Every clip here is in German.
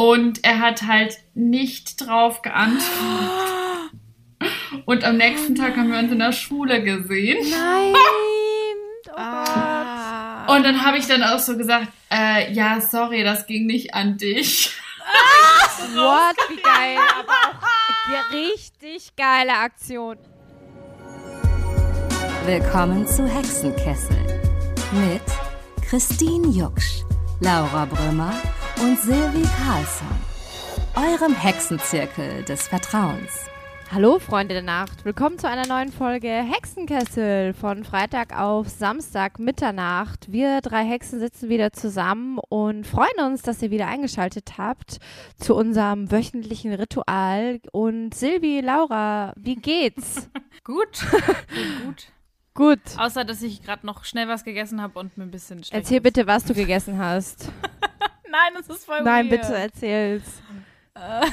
Und er hat halt nicht drauf geantwortet. Und am nächsten Tag haben wir uns in der Schule gesehen. Nein! Oh Ah. Und dann habe ich dann auch so gesagt, äh, ja, sorry, das ging nicht an dich. Gott. What? Wie geil. Aber auch richtig geile Aktion. Willkommen zu Hexenkessel mit Christine Jucksch, Laura Brümmer und Silvi Carlsson, eurem Hexenzirkel des Vertrauens. Hallo Freunde der Nacht, willkommen zu einer neuen Folge Hexenkessel von Freitag auf Samstag Mitternacht. Wir drei Hexen sitzen wieder zusammen und freuen uns, dass ihr wieder eingeschaltet habt zu unserem wöchentlichen Ritual. Und Silvi, Laura, wie geht's? Gut. Gut, gut. Außer, dass ich gerade noch schnell was gegessen habe und mir ein bisschen schlecht Erzähl ist. bitte, was du gegessen hast. Nein, das ist voll Nein, weird. bitte erzähl's.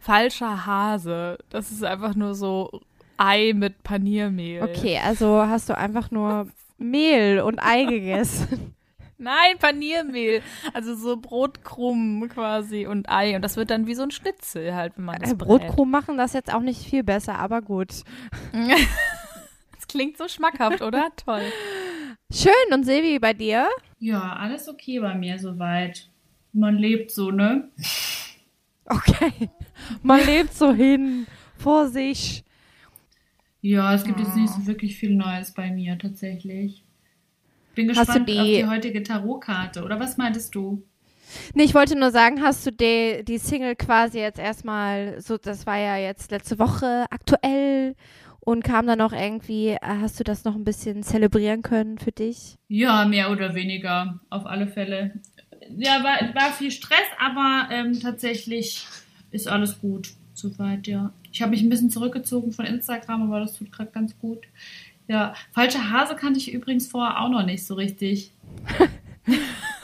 Falscher Hase. Das ist einfach nur so Ei mit Paniermehl. Okay, also hast du einfach nur Mehl und Ei gegessen. Nein, Paniermehl. Also so Brotkrumm quasi und Ei. Und das wird dann wie so ein Schnitzel halt, wenn man das Äh. Brotkrumm machen das jetzt auch nicht viel besser, aber gut. Das klingt so schmackhaft, oder? Toll. Schön und Silvi bei dir? Ja, alles okay bei mir soweit. Man lebt so, ne? Okay. Man lebt so hin vor sich. Ja, es gibt jetzt nicht so wirklich viel Neues bei mir tatsächlich. Bin gespannt die- auf die heutige Tarotkarte. Oder was meintest du? Nee, ich wollte nur sagen, hast du die, die Single quasi jetzt erstmal, so, das war ja jetzt letzte Woche aktuell und kam dann noch irgendwie, äh, hast du das noch ein bisschen zelebrieren können für dich? Ja, mehr oder weniger, auf alle Fälle. Ja, war, war viel Stress, aber ähm, tatsächlich ist alles gut soweit, ja. Ich habe mich ein bisschen zurückgezogen von Instagram, aber das tut gerade ganz gut. Ja, falsche Hase kannte ich übrigens vorher auch noch nicht so richtig.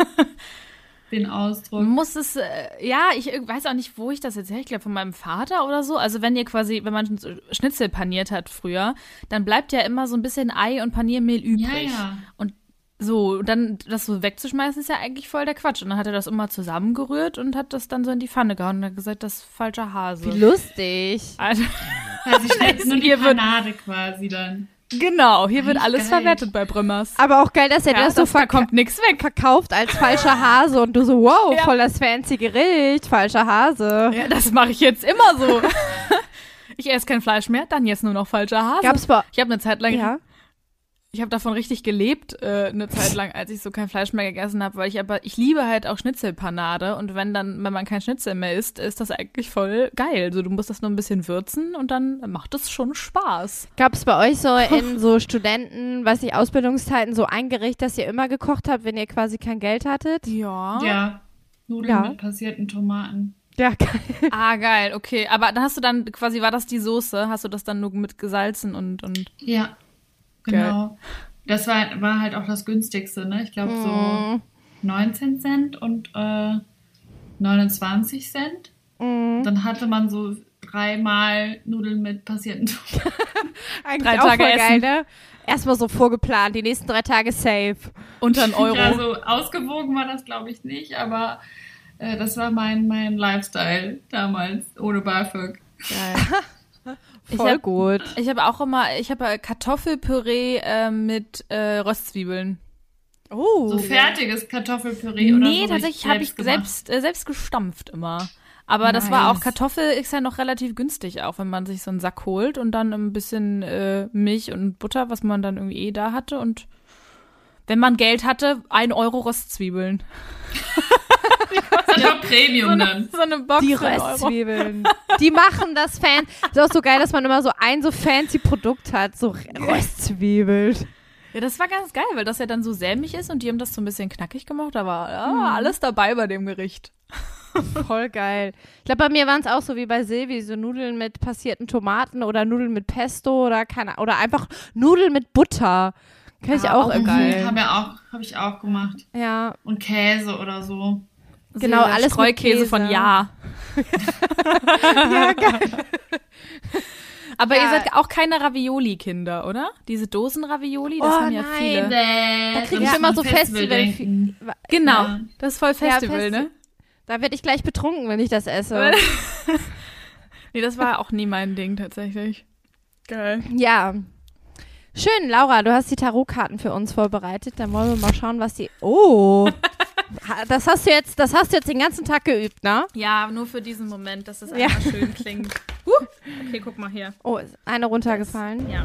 Den Ausdruck. Muss es, äh, ja, ich weiß auch nicht, wo ich das jetzt her. Ich glaube, von meinem Vater oder so. Also, wenn ihr quasi, wenn man Schnitzel paniert hat früher, dann bleibt ja immer so ein bisschen Ei und Paniermehl übrig. Ja, ja. Und so, dann das so wegzuschmeißen, ist ja eigentlich voll der Quatsch. Und dann hat er das immer zusammengerührt und hat das dann so in die Pfanne gehauen und hat gesagt, das ist falscher Hase. Wie lustig. Also, Also ich schneide nur die Panade quasi dann. Genau, hier wird alles geil. verwertet bei Brümmers. Aber auch geil, dass er Ja, das so das, da verka kommt nichts weg. verkauft als falscher Hase und du so, wow, Ja. voll das fancy Gericht, falscher Hase. Ja, das mache ich jetzt immer so. Ich esse kein Fleisch mehr, dann jetzt nur noch falscher Hase. Gab's bei, ich habe eine Zeit lang ja? Ich habe davon richtig gelebt, äh, eine Zeit lang, als ich so kein Fleisch mehr gegessen habe, weil ich aber, ich liebe halt auch Schnitzelpanade und wenn dann, wenn man kein Schnitzel mehr isst, ist das eigentlich voll geil. Also du musst das nur ein bisschen würzen und dann macht es schon Spaß. Gab es bei euch so in so Studenten, weiß ich, Ausbildungszeiten so ein Gericht, das ihr immer gekocht habt, wenn ihr quasi kein Geld hattet? Ja. Ja. Nudeln Ja. mit passierten Tomaten. Ja, geil. Ah, geil, okay. Aber dann hast du dann quasi, war das die Soße? Hast du das dann nur mit gesalzen und, und Ja, genau. Das war, war halt auch das günstigste, ne? Ich glaube so Mhm. 19 Cent und äh, 29 Cent. Mhm. Dann hatte man so dreimal Nudeln mit passierten. Eigentlich Drei auch Tage voll geil, essen. ne? Erstmal so vorgeplant, die nächsten drei Tage safe. unter einen Euro. Ja, so ausgewogen war das, glaube ich, nicht, aber äh, das war mein, mein Lifestyle damals, ohne BAföG. Geil. Ich Voll hab- gut. Ich habe auch immer, ich habe Kartoffelpüree äh, mit äh, Röstzwiebeln. Oh. So fertiges Kartoffelpüree oder nee, so. tatsächlich habe ich selbst, äh, selbst gestampft immer. Aber das war auch, Nice. Kartoffel ist ja noch relativ günstig, auch wenn man sich so einen Sack holt und dann ein bisschen äh, Milch und Butter, was man dann irgendwie eh da hatte. Und wenn man Geld hatte, ein Euro Röstzwiebeln. Das ist ja Premium dann. So eine Box Die für einen Euro. Röstzwiebeln. Die machen das fan. Ist auch so geil, dass man immer so ein so fancy Produkt hat. So Röstzwiebeln. Ja, das war ganz geil, weil das ja dann so sämig ist und die haben das so ein bisschen knackig gemacht. Da war ja, alles dabei bei dem Gericht. Voll geil. Ich glaube, bei mir waren es auch so wie bei Silvi, so Nudeln mit passierten Tomaten oder Nudeln mit Pesto oder keine oder einfach Nudeln mit Butter. Kann ich Ah, auch auch irgendwie. geil. Haben wir auch, habe ich auch gemacht. Ja, Und Käse oder so. Genau, Dieser alles mit Streukäse Käse. von Ja. ja geil. Aber Ja. ihr seid auch keine Ravioli-Kinder, oder? Diese Dosen-Ravioli, das Oh, haben ja nein. viele. Da krieg ich immer so Festival- Genau, denken. das ist voll Ja, Festival, Festi- ne? Da werde ich gleich betrunken, wenn ich das esse. nee, das war auch nie mein Ding tatsächlich. Geil. Ja. Schön, Laura, du hast die Tarotkarten für uns vorbereitet. Dann wollen wir mal schauen, was die. Oh! Das hast du jetzt, das hast du jetzt den ganzen Tag geübt, ne? Ja, nur für diesen Moment, dass es Ja. einfach schön klingt. Huh. Okay, guck mal hier. Oh, ist eine runtergefallen. Ja.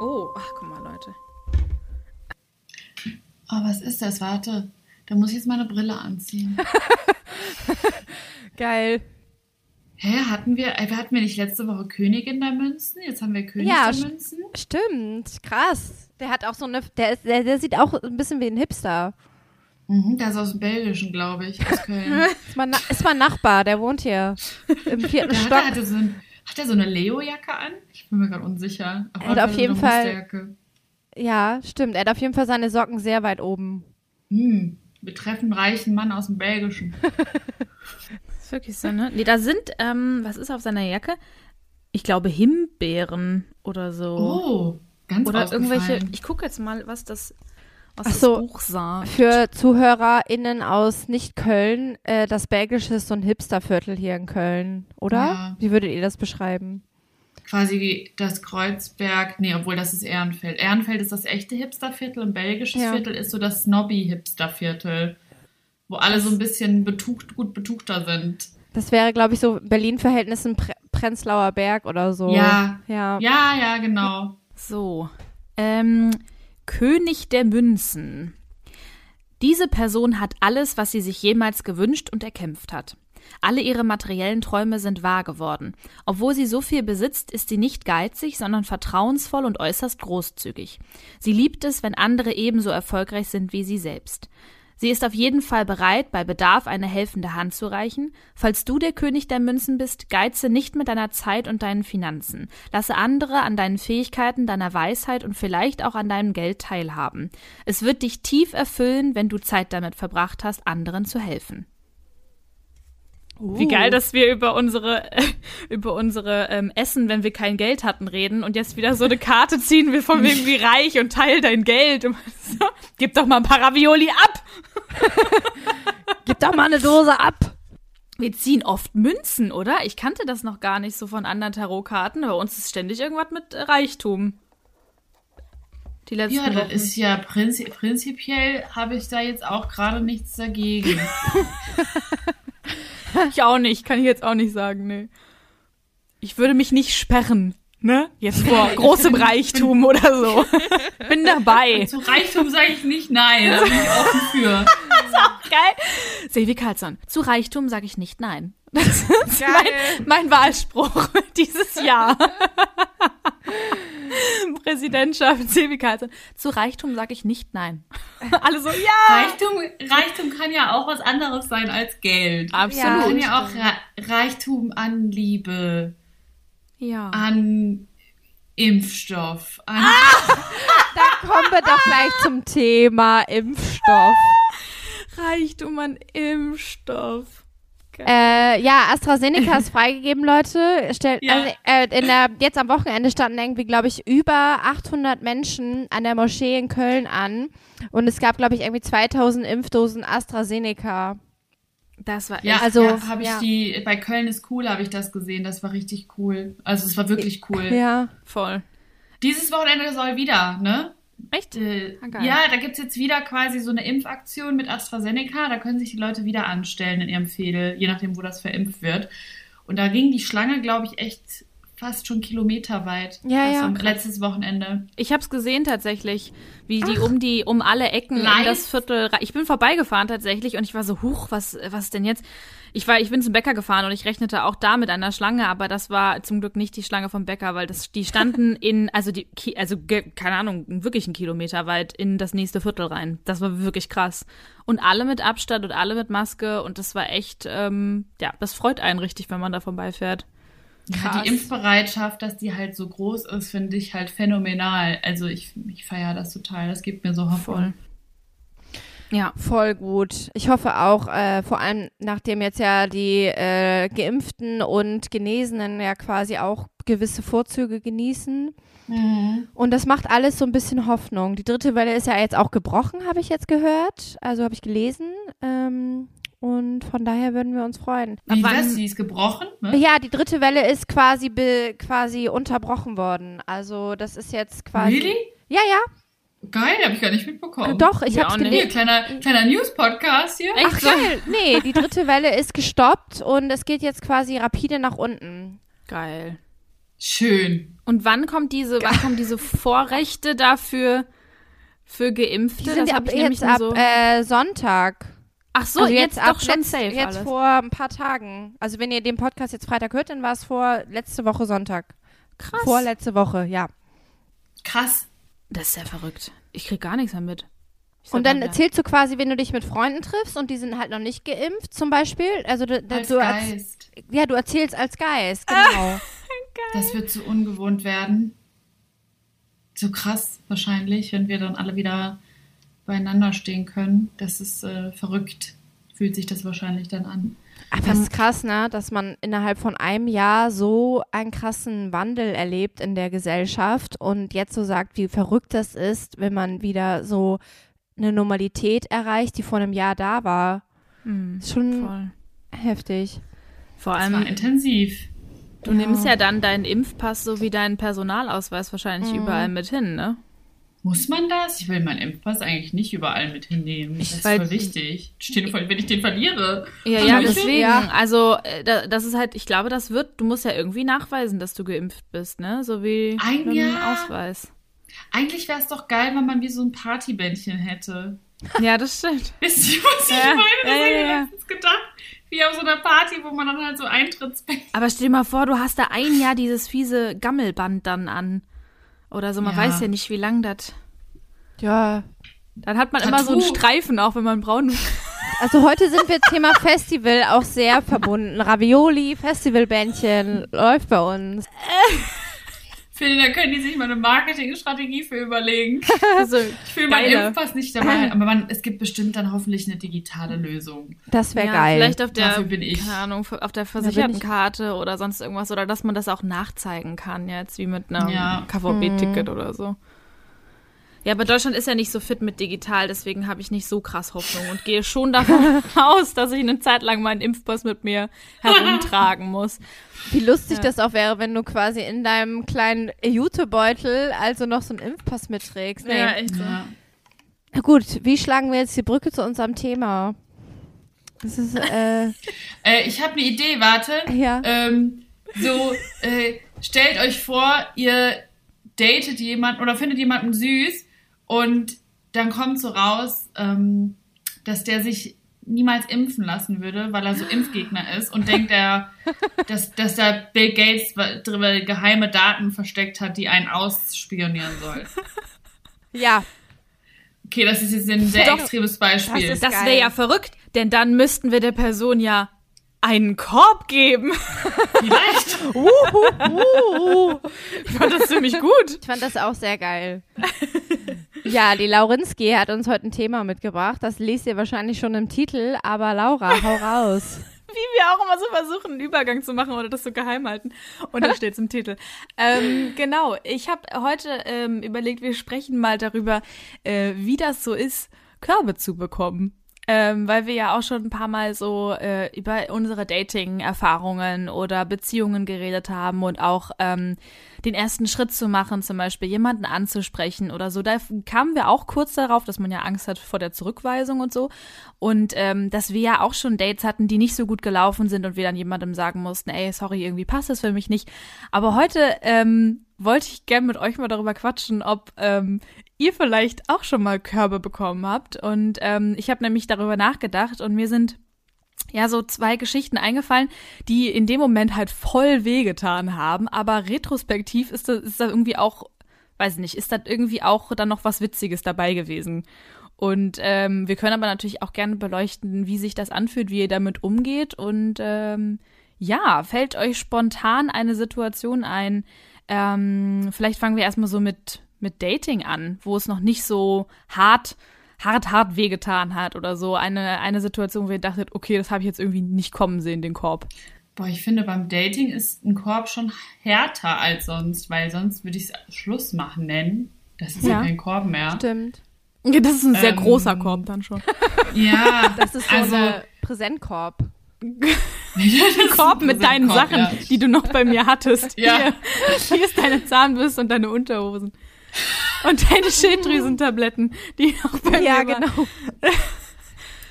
Oh, ach, guck mal, Leute. Oh, was ist das? Warte. Da muss ich jetzt meine Brille anziehen. Geil. Hä, hatten wir, äh, hatten wir nicht letzte Woche Königin der Münzen? Jetzt haben wir König Ja, der Münzen. Stimmt, krass. Der hat auch so eine, der, ist, der, der sieht auch ein bisschen wie ein Hipster. Mhm, der ist aus dem Belgischen, glaube ich, aus Köln. Ist mein, ist mein Nachbar, der wohnt hier im vierten Der hat, Stock. er hatte so ein, hat er so eine Leo-Jacke an? Ich bin mir gerade unsicher. Er hat auf so jeden eine Fall- Musterjacke. Ja, stimmt. Er hat auf jeden Fall seine Socken sehr weit oben. Hm, wir treffen reichen Mann aus dem Belgischen. Ist wirklich so, ne? Nee, da sind, ähm, was ist auf seiner Jacke? Ich glaube Himbeeren oder so. Oh, ganz oder irgendwelche. Ich gucke jetzt mal, was das, was Ach das so. Buch sagt. Für ZuhörerInnen aus Nicht-Köln, äh, das Belgische ist so ein Hipsterviertel hier in Köln, oder? Ja. Wie würdet ihr das beschreiben? Quasi das Kreuzberg, nee, obwohl das ist Ehrenfeld. Ehrenfeld ist das echte Hipsterviertel und belgisches Ja. Viertel ist so das Snobby-Hipsterviertel, wo alle so ein bisschen betucht, gut betuchter sind. Das wäre, glaube ich, so Berlin-Verhältnissen Pre Prenzlauer Berg oder so. Ja. Ja. Ja, ja, genau. So. Ähm, König der Münzen. Diese Person hat alles, was sie sich jemals gewünscht und erkämpft hat. Alle ihre materiellen Träume sind wahr geworden. Obwohl sie so viel besitzt, ist sie nicht geizig, sondern vertrauensvoll und äußerst großzügig. Sie liebt es, wenn andere ebenso erfolgreich sind wie sie selbst. Sie ist auf jeden Fall bereit, bei Bedarf eine helfende Hand zu reichen. Falls du der König der Münzen bist, geize nicht mit deiner Zeit und deinen Finanzen. Lasse andere an deinen Fähigkeiten, deiner Weisheit und vielleicht auch an deinem Geld teilhaben. Es wird dich tief erfüllen, wenn du Zeit damit verbracht hast, anderen zu helfen. Wie geil, dass wir über unsere über unsere ähm, Essen, wenn wir kein Geld hatten, reden und jetzt wieder so eine Karte ziehen wir von wegen wie reich und teil dein Geld. Und so, gib doch mal ein paar Ravioli ab. Gib doch mal eine Dose ab. Wir ziehen oft Münzen, oder? Ich kannte das noch gar nicht so von anderen Tarotkarten. aber Bei uns ist ständig irgendwas mit Reichtum. Die letzten Ja, das ist ja prinzi prinzipiell habe ich da jetzt auch gerade nichts dagegen. ich auch nicht, kann ich jetzt auch nicht sagen, nee. Ich würde mich nicht sperren, ne? Jetzt vor großem Reichtum oder so. Bin dabei. Zu Reichtum sage ich nicht nein, da bin ich offen für. Geil. Silvi Karlsson, zu Reichtum sage ich nicht nein. Das ist mein, mein Wahlspruch dieses Jahr. Präsidentschaft Silvi Karlsson. Zu Reichtum sage ich nicht nein. Alle so, ja. Reichtum, Reichtum kann ja auch was anderes sein als Geld. Absolut. Kann ja auch Re Reichtum an Liebe, Ja. an Impfstoff, an Da kommen wir doch gleich zum Thema Impfstoff. Reichtum an Impfstoff. Äh, ja, AstraZeneca ist freigegeben, Leute. Stell, Ja. also, äh, in der, jetzt am Wochenende standen irgendwie, glaube ich, über 800 Menschen an der Moschee in Köln an. Und es gab, glaube ich, irgendwie 2000 Impfdosen AstraZeneca. Das war. Ja, Also, ja, habe ich ja. die bei Köln ist cool, habe ich das gesehen. Das war richtig cool. Also es war wirklich cool. Ja. voll. Dieses Wochenende soll wieder, ne? Echt? Äh, Ah, ja, da gibt's jetzt wieder quasi so eine Impfaktion mit AstraZeneca. Da können sich die Leute wieder anstellen in ihrem Fädel, je nachdem, wo das verimpft wird. Und da ging die Schlange, glaube ich, echt fast schon kilometerweit. Ja, ja. Am letztes Wochenende. Ich habe es gesehen tatsächlich, wie die um die um alle Ecken Live? in das Viertel. Ich bin vorbeigefahren tatsächlich und ich war so huch, was was denn jetzt? Ich war ich bin zum Bäcker gefahren und ich rechnete auch da mit einer Schlange, aber das war zum Glück nicht die Schlange vom Bäcker, weil das die standen in also die also keine Ahnung wirklich einen Kilometer weit in das nächste Viertel rein. Das war wirklich krass und alle mit Abstand und alle mit Maske und das war echt ähm, ja das freut einen richtig, wenn man da vorbeifährt. Ja, die Impfbereitschaft, dass die halt so groß ist, finde ich halt phänomenal. Also ich, ich feiere das total. Das gibt mir so Hoffnung. Voll. Ja. Voll gut. Ich hoffe auch, äh, vor allem nachdem jetzt ja die äh, Geimpften und Genesenen ja quasi auch gewisse Vorzüge genießen. Und das macht alles so ein bisschen Hoffnung. Die dritte Welle ist ja jetzt auch gebrochen, habe ich jetzt gehört. Also habe ich gelesen. Ähm, und von daher würden wir uns freuen. Wie wann- was? Sie ist gebrochen? Ne? Ja, die dritte Welle ist quasi be, quasi unterbrochen worden. Also das ist jetzt quasi. Really? Ja, ja. Geil, habe ich gar nicht mitbekommen. Doch, ich habe nicht. Hier, gelesen. kleiner, kleiner News-Podcast hier. Ach geil. Nee, die dritte Welle ist gestoppt und es geht jetzt quasi rapide nach unten. Geil. Schön. Und wann kommt diese, wann kommen diese Vorrechte dafür für Geimpfte? Die sind das ab, jetzt ab so. äh, Sonntag. Ach so, also jetzt, ab doch schon letzt, safe jetzt alles. vor ein paar Tagen. Also wenn ihr den Podcast jetzt Freitag hört, dann war es vor letzte Woche Sonntag. Krass. Vorletzte Woche, ja. Krass. Das ist ja verrückt. Ich krieg gar nichts mehr mit. Und dann ja. erzählst du quasi, wenn du dich mit Freunden triffst und die sind halt noch nicht geimpft, zum Beispiel. Also du, Als du Geist. ja, du erzählst als Geist, genau. Das wird so ungewohnt werden. So krass wahrscheinlich, wenn wir dann alle wieder beieinander stehen können. Das ist äh, verrückt. Fühlt sich das wahrscheinlich dann an. Aber es ist krass, ne, dass man innerhalb von einem Jahr so einen krassen Wandel erlebt in der Gesellschaft und jetzt so sagt, wie verrückt das ist, wenn man wieder so eine Normalität erreicht, die vor einem Jahr da war. Hm, Ist schon voll. heftig. Vor Das allem, war intensiv. du nimmst ja dann deinen Impfpass sowie deinen Personalausweis wahrscheinlich überall mit hin, ne? Muss man das? Ich will meinen Impfpass eigentlich nicht überall mit hinnehmen. Das ist voll wichtig. Vor, wenn ich den verliere. Ja, ja, ich deswegen. Ja. Also, äh, da- das ist halt, ich glaube, das wird, du musst ja irgendwie nachweisen, dass du geimpft bist, ne? So wie Ein Jahr? Ausweis. Eigentlich wäre es doch geil, wenn man wie so ein Partybändchen hätte. Ja, das stimmt. Wisst ihr, was ich Ja, meine? Das ja, habe ja, ich ja. letztens gedacht. Wie auf so einer Party, wo man dann halt so Eintrittsbändchen. Aber stell dir mal vor, du hast da ein Jahr dieses fiese Gammelband dann an. Oder so, man Ja. weiß ja nicht, wie lang das. Ja. Dann hat man immer so einen Tattoo. Streifen, auch wenn man braun Also heute sind wir Thema Festival auch sehr verbunden. Ravioli, Festivalbändchen läuft bei uns. Finde, da können die sich mal eine Marketingstrategie für überlegen. Also, Ich will meinen. Impfpass nicht dabei, aber man, es gibt bestimmt dann hoffentlich eine digitale Lösung. Das wäre ja, geil. vielleicht auf der, Dafür bin ich. keine Ahnung, auf der bin Versichertenkarte oder sonst irgendwas. Oder dass man das auch nachzeigen kann jetzt, wie mit einem Ja. Mhm. KVB-Ticket oder so. Ja, aber Deutschland ist ja nicht so fit mit digital, deswegen habe ich nicht so krass Hoffnung und gehe schon davon aus, dass ich eine Zeit lang meinen Impfpass mit mir herumtragen muss. Wie lustig das auch wäre, wenn du quasi in deinem kleinen Jutebeutel also noch so einen Impfpass mitträgst. Nee. echt so. Ja. Na Gut, wie schlagen wir jetzt die Brücke zu unserem Thema? Das ist, äh, Äh, ich habe eine Idee, warte. ja. Ähm, so, äh, stellt euch vor, ihr datet jemanden oder findet jemanden süß und dann kommt so raus, ähm, dass der sich niemals impfen lassen würde, weil er so Impfgegner ist und denkt er, dass, dass da Bill Gates drüber geheime Daten versteckt hat, die einen ausspionieren soll. Ja, Okay, das ist jetzt ein sehr Doch. extremes Beispiel. Das Das wäre ja verrückt, denn dann müssten wir der Person ja einen Korb geben. Vielleicht. Ich fand das ziemlich gut. ich fand das auch sehr geil. Ja, die Laurinski hat uns heute ein Thema mitgebracht. Das lest ihr wahrscheinlich schon im Titel, aber Laura, hau raus. Wie wir auch immer so versuchen, einen Übergang zu machen oder das so geheim halten. Und da steht es im Titel. Ähm, genau, ich habe heute ähm, überlegt, wir sprechen mal darüber, äh, wie das so ist, Körbe zu bekommen. Ähm, weil wir ja auch schon ein paar Mal so äh, über unsere Dating-Erfahrungen oder Beziehungen geredet haben und auch ähm, den ersten Schritt zu machen, zum Beispiel jemanden anzusprechen oder so. Da kamen wir auch kurz darauf, dass man ja Angst hat vor der Zurückweisung und so. Und ähm, dass wir ja auch schon Dates hatten, die nicht so gut gelaufen sind und wir dann jemandem sagen mussten, ey, sorry, irgendwie passt das für mich nicht. Aber heute ähm, wollte ich gern mit euch mal darüber quatschen, ob ähm, ihr vielleicht auch schon mal Körbe bekommen habt. Und ähm, ich habe nämlich darüber nachgedacht und mir sind ja so zwei Geschichten eingefallen, die in dem Moment halt voll wehgetan haben, aber retrospektiv ist das, ist das irgendwie auch, weiß ich nicht, ist das irgendwie auch dann noch was Witziges dabei gewesen. Und ähm, wir können aber natürlich auch gerne beleuchten, wie sich das anfühlt, wie ihr damit umgeht. Und ähm, ja, fällt euch spontan eine Situation ein? Ähm, vielleicht fangen wir erstmal so mit, mit Dating an, wo es noch nicht so hart, hart, hart wehgetan hat oder so. Eine, eine Situation, wo ihr dachtet, okay, das habe ich jetzt irgendwie nicht kommen sehen, den Korb. Boah, ich finde, beim Dating ist ein Korb schon härter als sonst, weil sonst würde ich es Schluss machen nennen. Das ist ja, Ja. kein Korb mehr. Stimmt. Ja, Das ist ein sehr Ähm, großer Korb dann schon. Ja, Das ist so also, eine Präsentkorb. Ein Korb mit deinen Korb, Sachen, ja. die du noch bei mir hattest. Ja. Hier, hier ist deine Zahnbürste und deine Unterhosen. Und deine Schilddrüsentabletten, die noch bei Ja, mir waren. genau.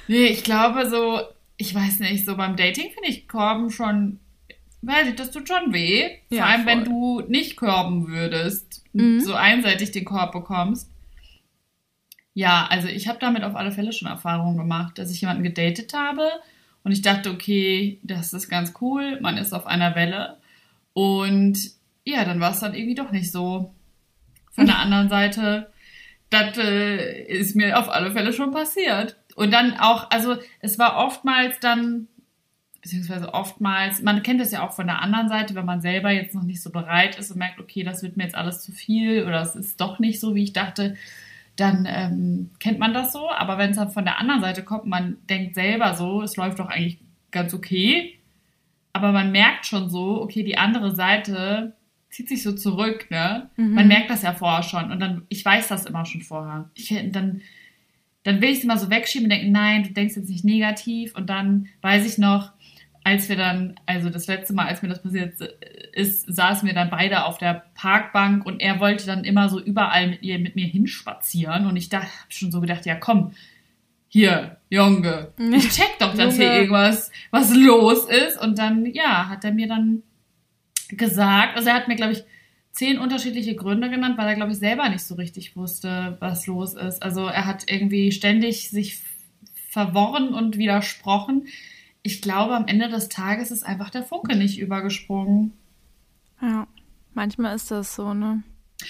Nee, ich glaube so, ich weiß nicht, so beim Dating finde ich Korben schon, weiß ich, das tut schon weh. Ja, Vor allem, voll. wenn du nicht körben würdest, Mhm. so einseitig den Korb bekommst. Ja, also ich habe damit auf alle Fälle schon Erfahrungen gemacht, dass ich jemanden gedatet habe und ich dachte, okay, das ist ganz cool, man ist auf einer Welle. Und ja, dann war es dann irgendwie doch nicht so. Von der anderen Seite, das äh, ist mir auf alle Fälle schon passiert. Und dann auch, also es war oftmals dann, beziehungsweise oftmals, man kennt das ja auch von der anderen Seite, wenn man selber jetzt noch nicht so bereit ist und merkt, okay, das wird mir jetzt alles zu viel oder es ist doch nicht so, wie ich dachte, dann ähm, kennt man das so. Aber wenn es dann von der anderen Seite kommt, man denkt selber so, es läuft doch eigentlich ganz okay. Aber man merkt schon so, okay, die andere Seite zieht sich so zurück, ne? Man merkt das ja vorher schon. Und dann, ich weiß das immer schon vorher. Ich, dann, dann will ich es immer so wegschieben und denken, nein, du denkst jetzt nicht negativ. Und dann weiß ich noch, als wir dann, also das letzte Mal, als mir das passiert ist, saßen wir dann beide auf der Parkbank und er wollte dann immer so überall mit, ihr, mit mir hinspazieren. Und ich da hab schon so gedacht, ja komm, hier, Junge, ich check doch, dass hier irgendwas was los ist. Und dann, ja, hat er mir dann gesagt, also er hat mir, glaube ich, zehn unterschiedliche Gründe genannt, weil er, glaube ich, selber nicht so richtig wusste, was los ist. Also er hat irgendwie ständig sich verworren und widersprochen. Ich glaube, am Ende des Tages ist einfach der Funke nicht übergesprungen. Ja, manchmal ist das so, ne?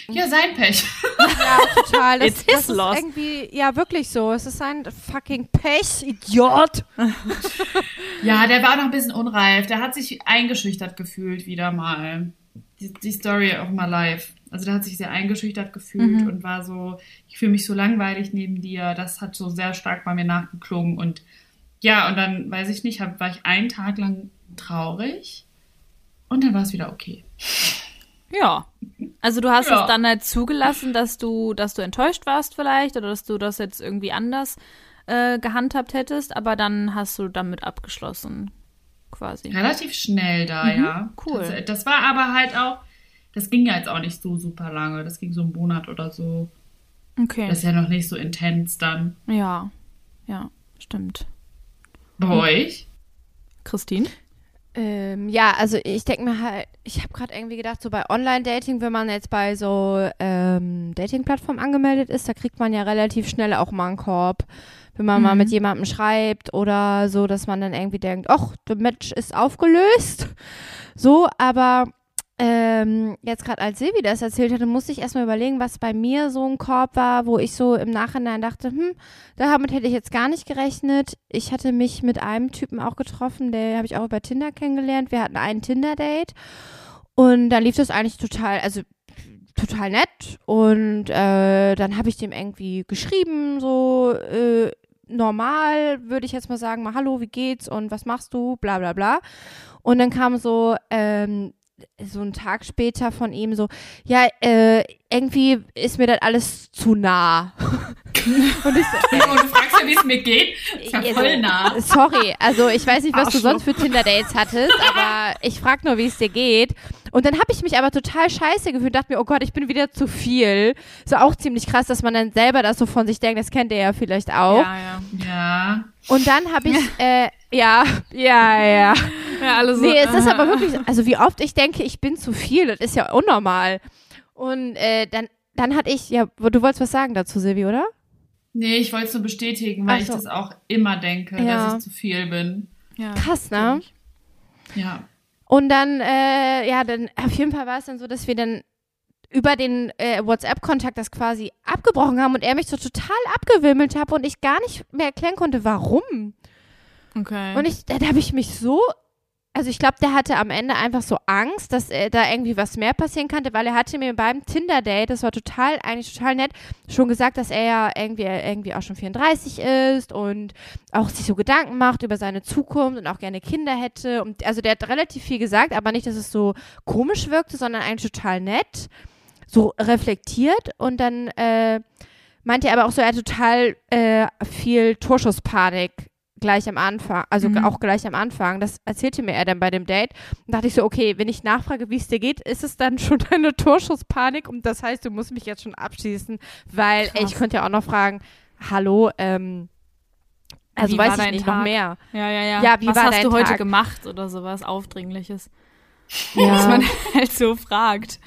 Ja, sein Pech. Ja, total. Das, It is das ist lost. irgendwie, ja, wirklich so. Es ist ein fucking Pech, Idiot. Ja, der war noch ein bisschen unreif. Der hat sich eingeschüchtert gefühlt wieder mal. Die, die Story auch mal live. Also der hat sich sehr eingeschüchtert gefühlt und war so, ich fühle mich so langweilig neben dir. Das hat so sehr stark bei mir nachgeklungen. Und ja, und dann, weiß ich nicht, hab, war ich einen Tag lang traurig und dann war es wieder okay. Ja. Also du hast Ja. es dann halt zugelassen, dass du, dass du enttäuscht warst vielleicht oder dass du das jetzt irgendwie anders äh, gehandhabt hättest, aber dann hast du damit abgeschlossen, quasi. Relativ schnell da, ja. cool. Das, das war aber halt auch, das ging ja jetzt auch nicht so super lange. Das ging so einen Monat oder so. Okay. Das ist ja noch nicht so intens dann. ja. Ja, stimmt. Bei euch? Christine? Ähm, ja, also ich denke mir halt, ich habe gerade irgendwie gedacht, so bei Online-Dating, wenn man jetzt bei so ähm, Dating-Plattformen angemeldet ist, da kriegt man ja relativ schnell auch mal einen Korb. Wenn man mal mit jemandem schreibt oder so, dass man dann irgendwie denkt, ach, der Match ist aufgelöst. So, aber ähm, jetzt gerade als Silvi das erzählt hatte, musste ich erstmal überlegen, was bei mir so ein Korb war, wo ich so im Nachhinein dachte, hm, damit hätte ich jetzt gar nicht gerechnet. Ich hatte mich mit einem Typen auch getroffen, der habe ich auch über Tinder kennengelernt. Wir hatten ein Tinder-Date und da lief das eigentlich total, also total nett. Und äh, dann habe ich dem irgendwie geschrieben, so äh, normal, würde ich jetzt mal sagen, mal Hallo, wie geht's und was machst du, bla bla bla. Und dann kam so, ähm, so ein Tag später von ihm so, ja, äh, irgendwie ist mir das alles zu nah. und ich so, ja, wie es mir geht. Ist ja Also, voll nah. Sorry, also ich weiß nicht, was du Arschloch. sonst für Tinder-Dates hattest, aber ich frag nur, wie es dir geht. Und dann habe ich mich aber total scheiße gefühlt, dachte mir, oh Gott, ich bin wieder zu viel. So auch ziemlich krass, dass man dann selber das so von sich denkt, das kennt ihr ja vielleicht auch. Ja, ja. Ja. Und dann habe ich, äh, ja, ja, ja. Ja, alle so. Nee, es ist äh, aber wirklich, also wie oft ich denke, ich bin zu viel, das ist ja unnormal. Und äh, dann, dann hatte ich, ja, du wolltest was sagen dazu, Silvi, oder? Nee, ich wollte es nur bestätigen, weil so. ich das auch immer denke, Ja. dass ich zu viel bin. Ja. Krass, ne? Ja. Und dann, äh, ja, dann auf jeden Fall war es dann so, dass wir dann über den äh, WhatsApp-Kontakt das quasi abgebrochen haben und er mich so total abgewimmelt hat und ich gar nicht mehr erklären konnte, warum. Okay. Und ich, da habe ich mich so also ich glaube, der hatte am Ende einfach so Angst, dass äh, da irgendwie was mehr passieren könnte, weil er hatte mir beim Tinder-Date, das war total, eigentlich total nett, schon gesagt, dass er ja irgendwie, irgendwie auch schon 34 ist und auch sich so Gedanken macht über seine Zukunft und auch gerne Kinder hätte. Und also der hat relativ viel gesagt, aber nicht, dass es so komisch wirkte, sondern eigentlich total nett, so reflektiert und dann äh, meinte er aber auch so, er hat total äh, viel Torschusspanik gleich am Anfang, also Mhm. auch gleich am Anfang. Das erzählte mir er dann bei dem Date. Und dachte ich so, okay, wenn ich nachfrage, wie es dir geht, ist es dann schon eine Torschusspanik und das heißt, du musst mich jetzt schon abschießen, weil ey, ich könnte ja auch noch fragen, hallo, ähm, also Wie weiß ich nicht noch Tag? mehr. Ja, ja, ja. Ja, wie Was hast du heute Tag? gemacht oder sowas Aufdringliches? Ja. Was man halt so fragt.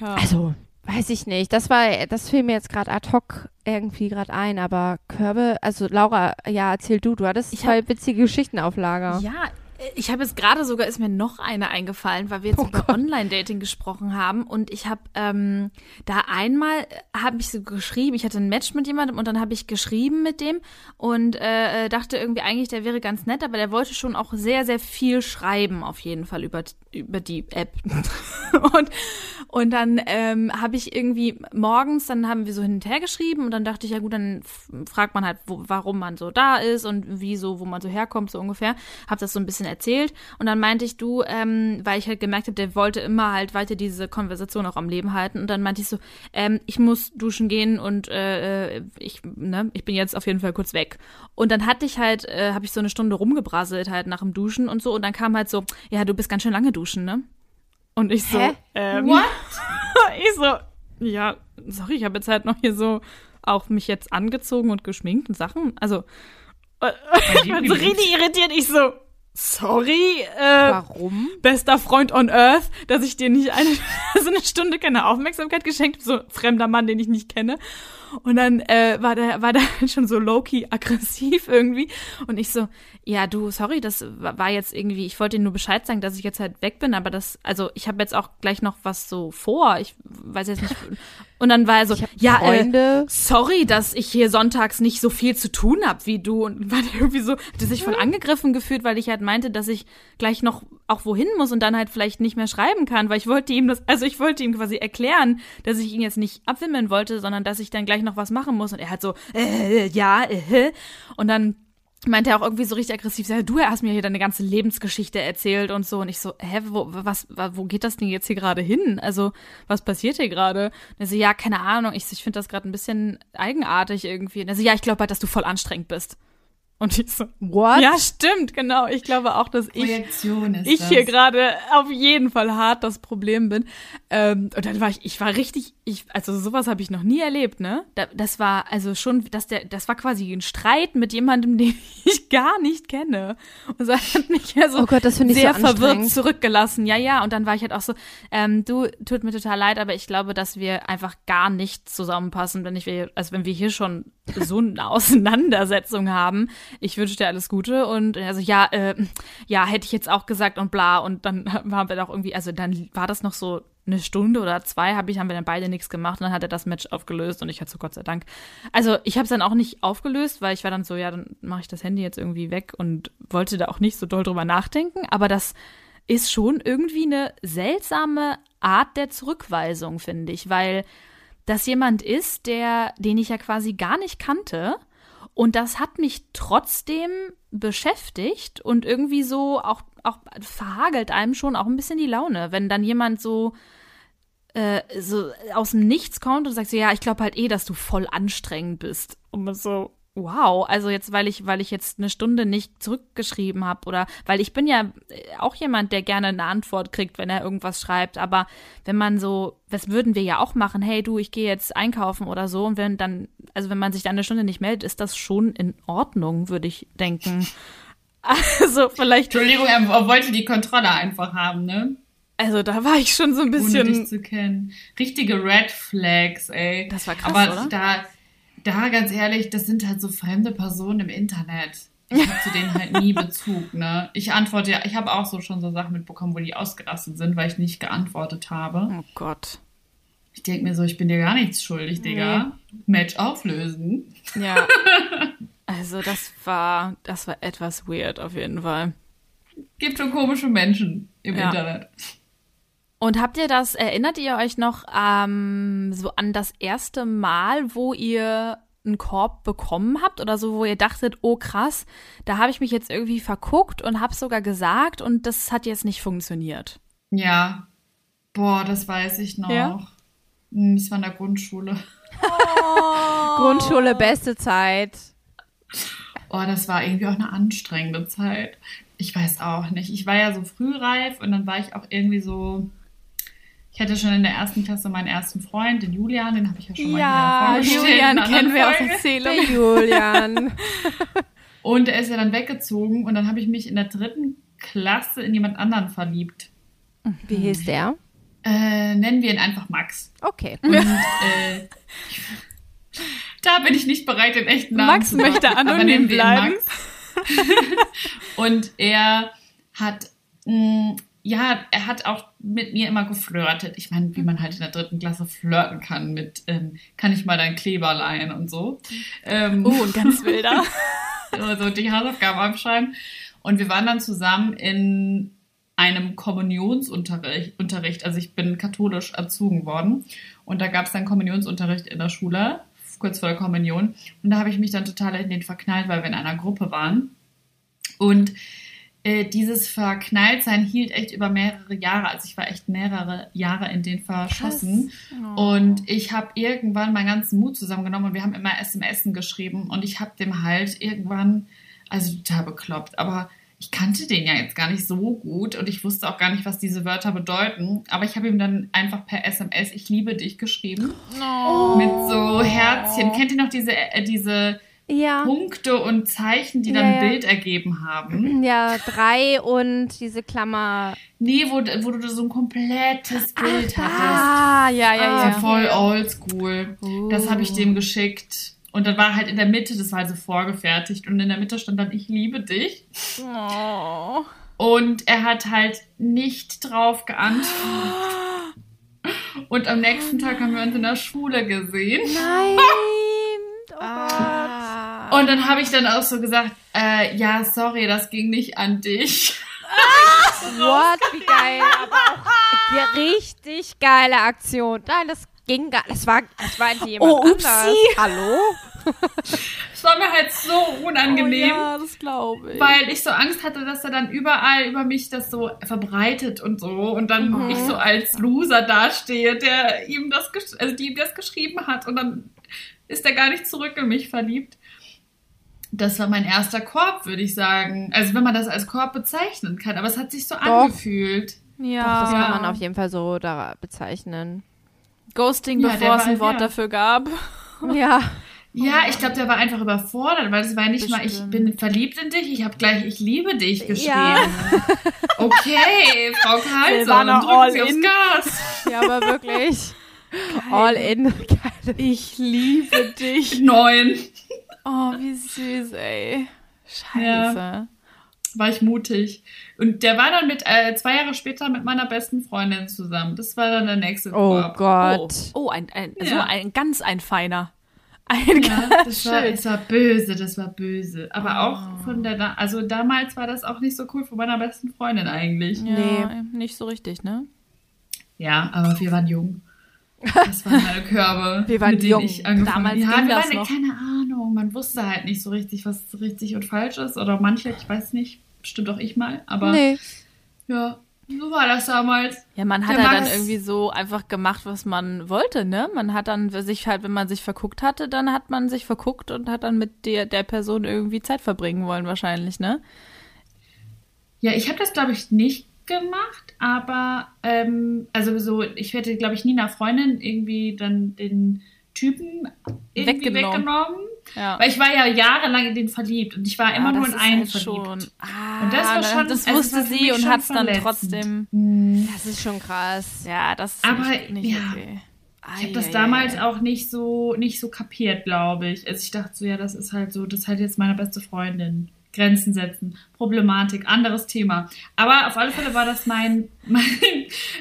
Ja. Also, weiß ich nicht. Das war, das fiel mir jetzt gerade ad hoc irgendwie gerade ein, aber Körbe, also Laura, ja, erzähl du, du hattest Ich zwei witzige Geschichten auf Lager. Ja, ich habe jetzt gerade sogar, ist mir noch eine eingefallen, weil wir jetzt Oh über. Online-Dating gesprochen haben und ich habe ähm, da einmal, habe ich so geschrieben, ich hatte ein Match mit jemandem und dann habe ich geschrieben mit dem und äh, äh, dachte irgendwie eigentlich, der wäre ganz nett, aber der wollte schon auch sehr, sehr viel schreiben auf jeden Fall über, über die App. und, und dann ähm, habe ich irgendwie morgens, dann haben wir so hin und her geschrieben und dann dachte ich, ja gut, dann fragt man halt, wo, warum man so da ist und wieso, wo man so herkommt, so ungefähr. Habe das so ein bisschen erzählt und dann meinte ich, du, ähm, weil ich halt gemerkt habe, der wollte immer halt weiter diese Konversation auch am Leben halten und dann meinte ich so, ähm, ich muss duschen gehen und äh, äh, ich, ne, ich bin jetzt auf jeden Fall kurz weg. Und dann hatte ich halt, äh, habe ich so eine Stunde rumgebrasselt halt nach dem Duschen und so und dann kam halt so, ja, du bist ganz schön lange duschen, ne? Und ich so, Hä? ähm, What? ich so, ja, sorry, ich habe jetzt halt noch hier so auch mich jetzt angezogen und geschminkt und Sachen. Also, äh, ich war so richtig irritiert. Ich so, sorry, äh, Warum? bester Freund on Earth, dass ich dir nicht eine, so eine Stunde keine Aufmerksamkeit geschenkt habe, so fremder Mann, den ich nicht kenne. Und dann äh, war der war der schon so low-key aggressiv irgendwie und ich so, ja, du, sorry, das wa- war jetzt irgendwie, ich wollte dir nur Bescheid sagen, dass ich jetzt halt weg bin, aber das also, ich habe jetzt auch gleich noch was so vor. Ich weiß jetzt nicht und dann war er so, ja, äh, sorry, dass ich hier sonntags nicht so viel zu tun hab wie du. Und war der irgendwie so, hatte sich voll angegriffen gefühlt, weil ich halt meinte, dass ich gleich noch auch wohin muss und dann halt vielleicht nicht mehr schreiben kann, weil ich wollte ihm das, also ich wollte ihm quasi erklären, dass ich ihn jetzt nicht abwimmeln wollte, sondern dass ich dann gleich noch was machen muss. Und er hat so, äh, ja, äh, und dann meinte er auch irgendwie so richtig aggressiv, ja, du hast mir hier deine ganze Lebensgeschichte erzählt und so. Und ich so, hä, wo, was, wo geht das denn jetzt hier gerade hin? Also, was passiert hier gerade? Und er so, ja, keine Ahnung. Ich, so, ich finde das gerade ein bisschen eigenartig irgendwie. Und er so, ja, ich glaube halt, dass du voll anstrengend bist. Und ich so, What? ja, stimmt, genau. Ich glaube auch, dass ich ich das. hier gerade auf jeden Fall hart das Problem bin. Ähm, und dann war ich, ich war richtig, ich, also sowas habe ich noch nie erlebt, ne? Da, das war also schon, dass der, das war quasi ein Streit mit jemandem, den ich gar nicht kenne. Und das hat mich ja so Oh Gott, das finde ich sehr so verwirrt zurückgelassen. Ja, ja. Und dann war ich halt auch so, ähm, du, tut mir total leid, aber ich glaube, dass wir einfach gar nicht zusammenpassen, wenn ich, also wenn wir hier schon so eine Auseinandersetzung haben. Ich wünsche dir alles Gute und also ja, äh, ja, hätte ich jetzt auch gesagt und bla. Und dann haben wir doch irgendwie, also dann war das noch so eine Stunde oder zwei, habe ich, haben wir dann beide nichts gemacht und dann hat er das Match aufgelöst und ich hatte so Gott sei Dank. Also ich habe es dann auch nicht aufgelöst, weil ich war dann so, ja, dann mache ich das Handy jetzt irgendwie weg und wollte da auch nicht so doll drüber nachdenken. Aber das ist schon irgendwie eine seltsame Art der Zurückweisung, finde ich, weil das jemand ist, der, den ich ja quasi gar nicht kannte. Und das hat mich trotzdem beschäftigt und irgendwie so auch, auch verhagelt einem schon auch ein bisschen die Laune, wenn dann jemand so, äh, so aus dem Nichts kommt und sagt so, ja, ich glaube halt eh, dass du voll anstrengend bist. Und man so, wow, also jetzt, weil ich, weil ich jetzt eine Stunde nicht zurückgeschrieben habe oder weil ich bin ja äh, auch jemand, der gerne eine Antwort kriegt, wenn er irgendwas schreibt, aber wenn man so, das würden wir ja auch machen, hey du, ich gehe jetzt einkaufen oder so und wenn dann, also wenn man sich dann eine Stunde nicht meldet, ist das schon in Ordnung, würde ich denken. Also vielleicht, Entschuldigung, er wollte die Kontrolle einfach haben, ne? also da war ich schon so ein Ohne dich bisschen, zu kennen. Richtige Red Flags, ey. Das war krass, Aber oder? da, da ganz ehrlich, das sind halt so fremde Personen im Internet. Ich habe zu denen halt nie Bezug, ne? Ich antworte ja, ich habe auch so schon so Sachen mitbekommen, wo die ausgerastet sind, weil ich nicht geantwortet habe. oh Gott. Ich denke mir so, ich bin dir gar nichts schuldig, Digga. Match auflösen. Ja. Also das war, das war etwas weird auf jeden Fall. Gibt schon komische Menschen im Ja. Internet. Und habt ihr das, erinnert ihr euch noch ähm, so an das erste Mal, wo ihr einen Korb bekommen habt oder so, wo ihr dachtet, oh krass, da habe ich mich jetzt irgendwie verguckt und habe sogar gesagt und das hat jetzt nicht funktioniert. Ja. Boah, das weiß ich noch. Ja? Hm, Das war in der Grundschule. Grundschule, beste Zeit. Oh, das war irgendwie auch eine anstrengende Zeit. Ich weiß auch nicht. Ich war ja so frühreif und dann war ich auch irgendwie so. Ich hatte schon in der ersten Klasse meinen ersten Freund, den Julian, den habe ich ja schon mal Ja, hier Julian kennen wir aus. Erzählung. Der Julian. Und er ist ja dann weggezogen und dann habe ich mich in der dritten Klasse in jemand anderen verliebt. Wie hieß der? Äh, nennen wir ihn einfach Max. Okay. Und äh, da bin ich nicht bereit, den echten Namen Max zu sagen, möchte aber anonym nennen wir ihn bleiben. Max. Und er hat, mh, ja, er hat auch mit mir immer geflirtet. Ich meine, wie man halt in der dritten Klasse flirten kann mit, ähm, kann ich mal dein Kleber leihen und so. Ähm, Oh, ein ganz wilder. also die Hausaufgaben aufschreiben. Und wir waren dann zusammen in einem Kommunionsunterricht. Unterricht. Also ich bin katholisch erzogen worden. Und da gab es dann Kommunionsunterricht in der Schule, kurz vor der Kommunion. Und da habe ich mich dann total in den verknallt, weil wir in einer Gruppe waren. Und äh, dieses Verknalltsein hielt echt über mehrere Jahre. Also ich war echt mehrere Jahre in den verschossen. Und ich habe irgendwann meinen ganzen Mut zusammengenommen und wir haben immer SMS geschrieben. Und ich habe dem halt irgendwann, also total bekloppt, aber ich kannte den ja jetzt gar nicht so gut und ich wusste auch gar nicht, was diese Wörter bedeuten. Aber ich habe ihm dann einfach per SMS Ich liebe dich geschrieben. Mit so Herzchen. Kennt ihr noch diese, äh, diese Ja. Punkte und Zeichen, die dann Ja, ein ja. Bild ergeben haben? Ja, drei und diese Klammer. Nee, wo, wo du so ein komplettes Bild hattest. Ah, ja, ja, Ja, ja. voll oldschool. Das habe ich dem geschickt. Und dann war halt in der Mitte, das war also vorgefertigt. Und in der Mitte stand dann, ich liebe dich. Oh. Und er hat halt nicht drauf geantwortet. Und am nächsten Tag haben wir uns in der Schule gesehen. Nein. Und dann habe ich dann auch so gesagt, äh, ja, sorry, das ging nicht an dich. What? Wie geil. Aber auch ja, richtig geile Aktion. Nein, das ging gar Das war, das war jemand Oh, upsi. anders. Hallo? Es war mir halt so unangenehm. Oh, ja, das glaube ich. Weil ich so Angst hatte, dass er dann überall über mich das so verbreitet und so und dann Mhm. ich so als Loser dastehe, der ihm das, gesch- also die ihm das geschrieben hat und dann ist er gar nicht zurück in mich verliebt. Das war mein erster Korb, würde ich sagen. Also wenn man das als Korb bezeichnen kann, aber es hat sich so angefühlt. ja. Das kann man auf jeden Fall so da bezeichnen. Ghosting, Ja, bevor es ein Wort ja. dafür gab. Ja. Ja, ich glaube, der war einfach überfordert, weil es war nicht mal, ich Bestimmt. bin verliebt in dich, ich habe gleich, ich liebe dich geschrieben. Ja. Okay, Frau Karlsson, drücken Sie aufs. Gas. Ja, aber wirklich. All in. Geil. Ich liebe dich. Neun. Oh, wie süß, ey. Scheiße. War ich mutig. Und der war dann mit, äh, zwei Jahre später mit meiner besten Freundin zusammen. Das war dann der nächste Oh Korb. Oh, Gott. oh ein, ein, so Ja. ein ganz ein feiner. Ein Ja, ganz das war, schön. es war böse, das war böse. Aber Oh. auch von der, also damals war das auch nicht so cool von meiner besten Freundin eigentlich. Ja, Nee. nicht so richtig, ne? Ja, aber wir waren jung. Das waren meine Körbe, Wir waren mit denen jung. ich angefangen Damals Ja, ging wir das waren, noch. keine Ahnung. Man wusste halt nicht so richtig, was richtig und falsch ist. Oder manche, ich weiß nicht, bestimmt auch ich mal. Aber Nee. ja, so war das damals. Ja, man hat ja dann Max- irgendwie so einfach gemacht, was man wollte, ne? Man hat dann sich halt, wenn man sich verguckt hatte, dann hat man sich verguckt und hat dann mit der, der Person irgendwie Zeit verbringen wollen, wahrscheinlich, ne? Ja, ich habe das, glaube ich, nicht gemacht, aber ähm, also so, ich hätte, glaube ich, nie einer Freundin irgendwie dann den Typen irgendwie Weggenommen. weggenommen. Ja. Weil ich war ja jahrelang in den verliebt und ich war immer Ja, nur das in einen halt verliebt. schon. Ah, Und das war schon- das also wusste war für sie und hat es dann trotzdem. Hm. Das ist schon krass. Ja, das ist Aber, nicht, ja. okay. Ich habe das damals auch nicht so nicht so kapiert, glaube ich. Also ich dachte so, ja, das ist halt so, das ist halt jetzt meine beste Freundin. Grenzen setzen, Problematik, anderes Thema. Aber auf alle Fälle war das mein mein,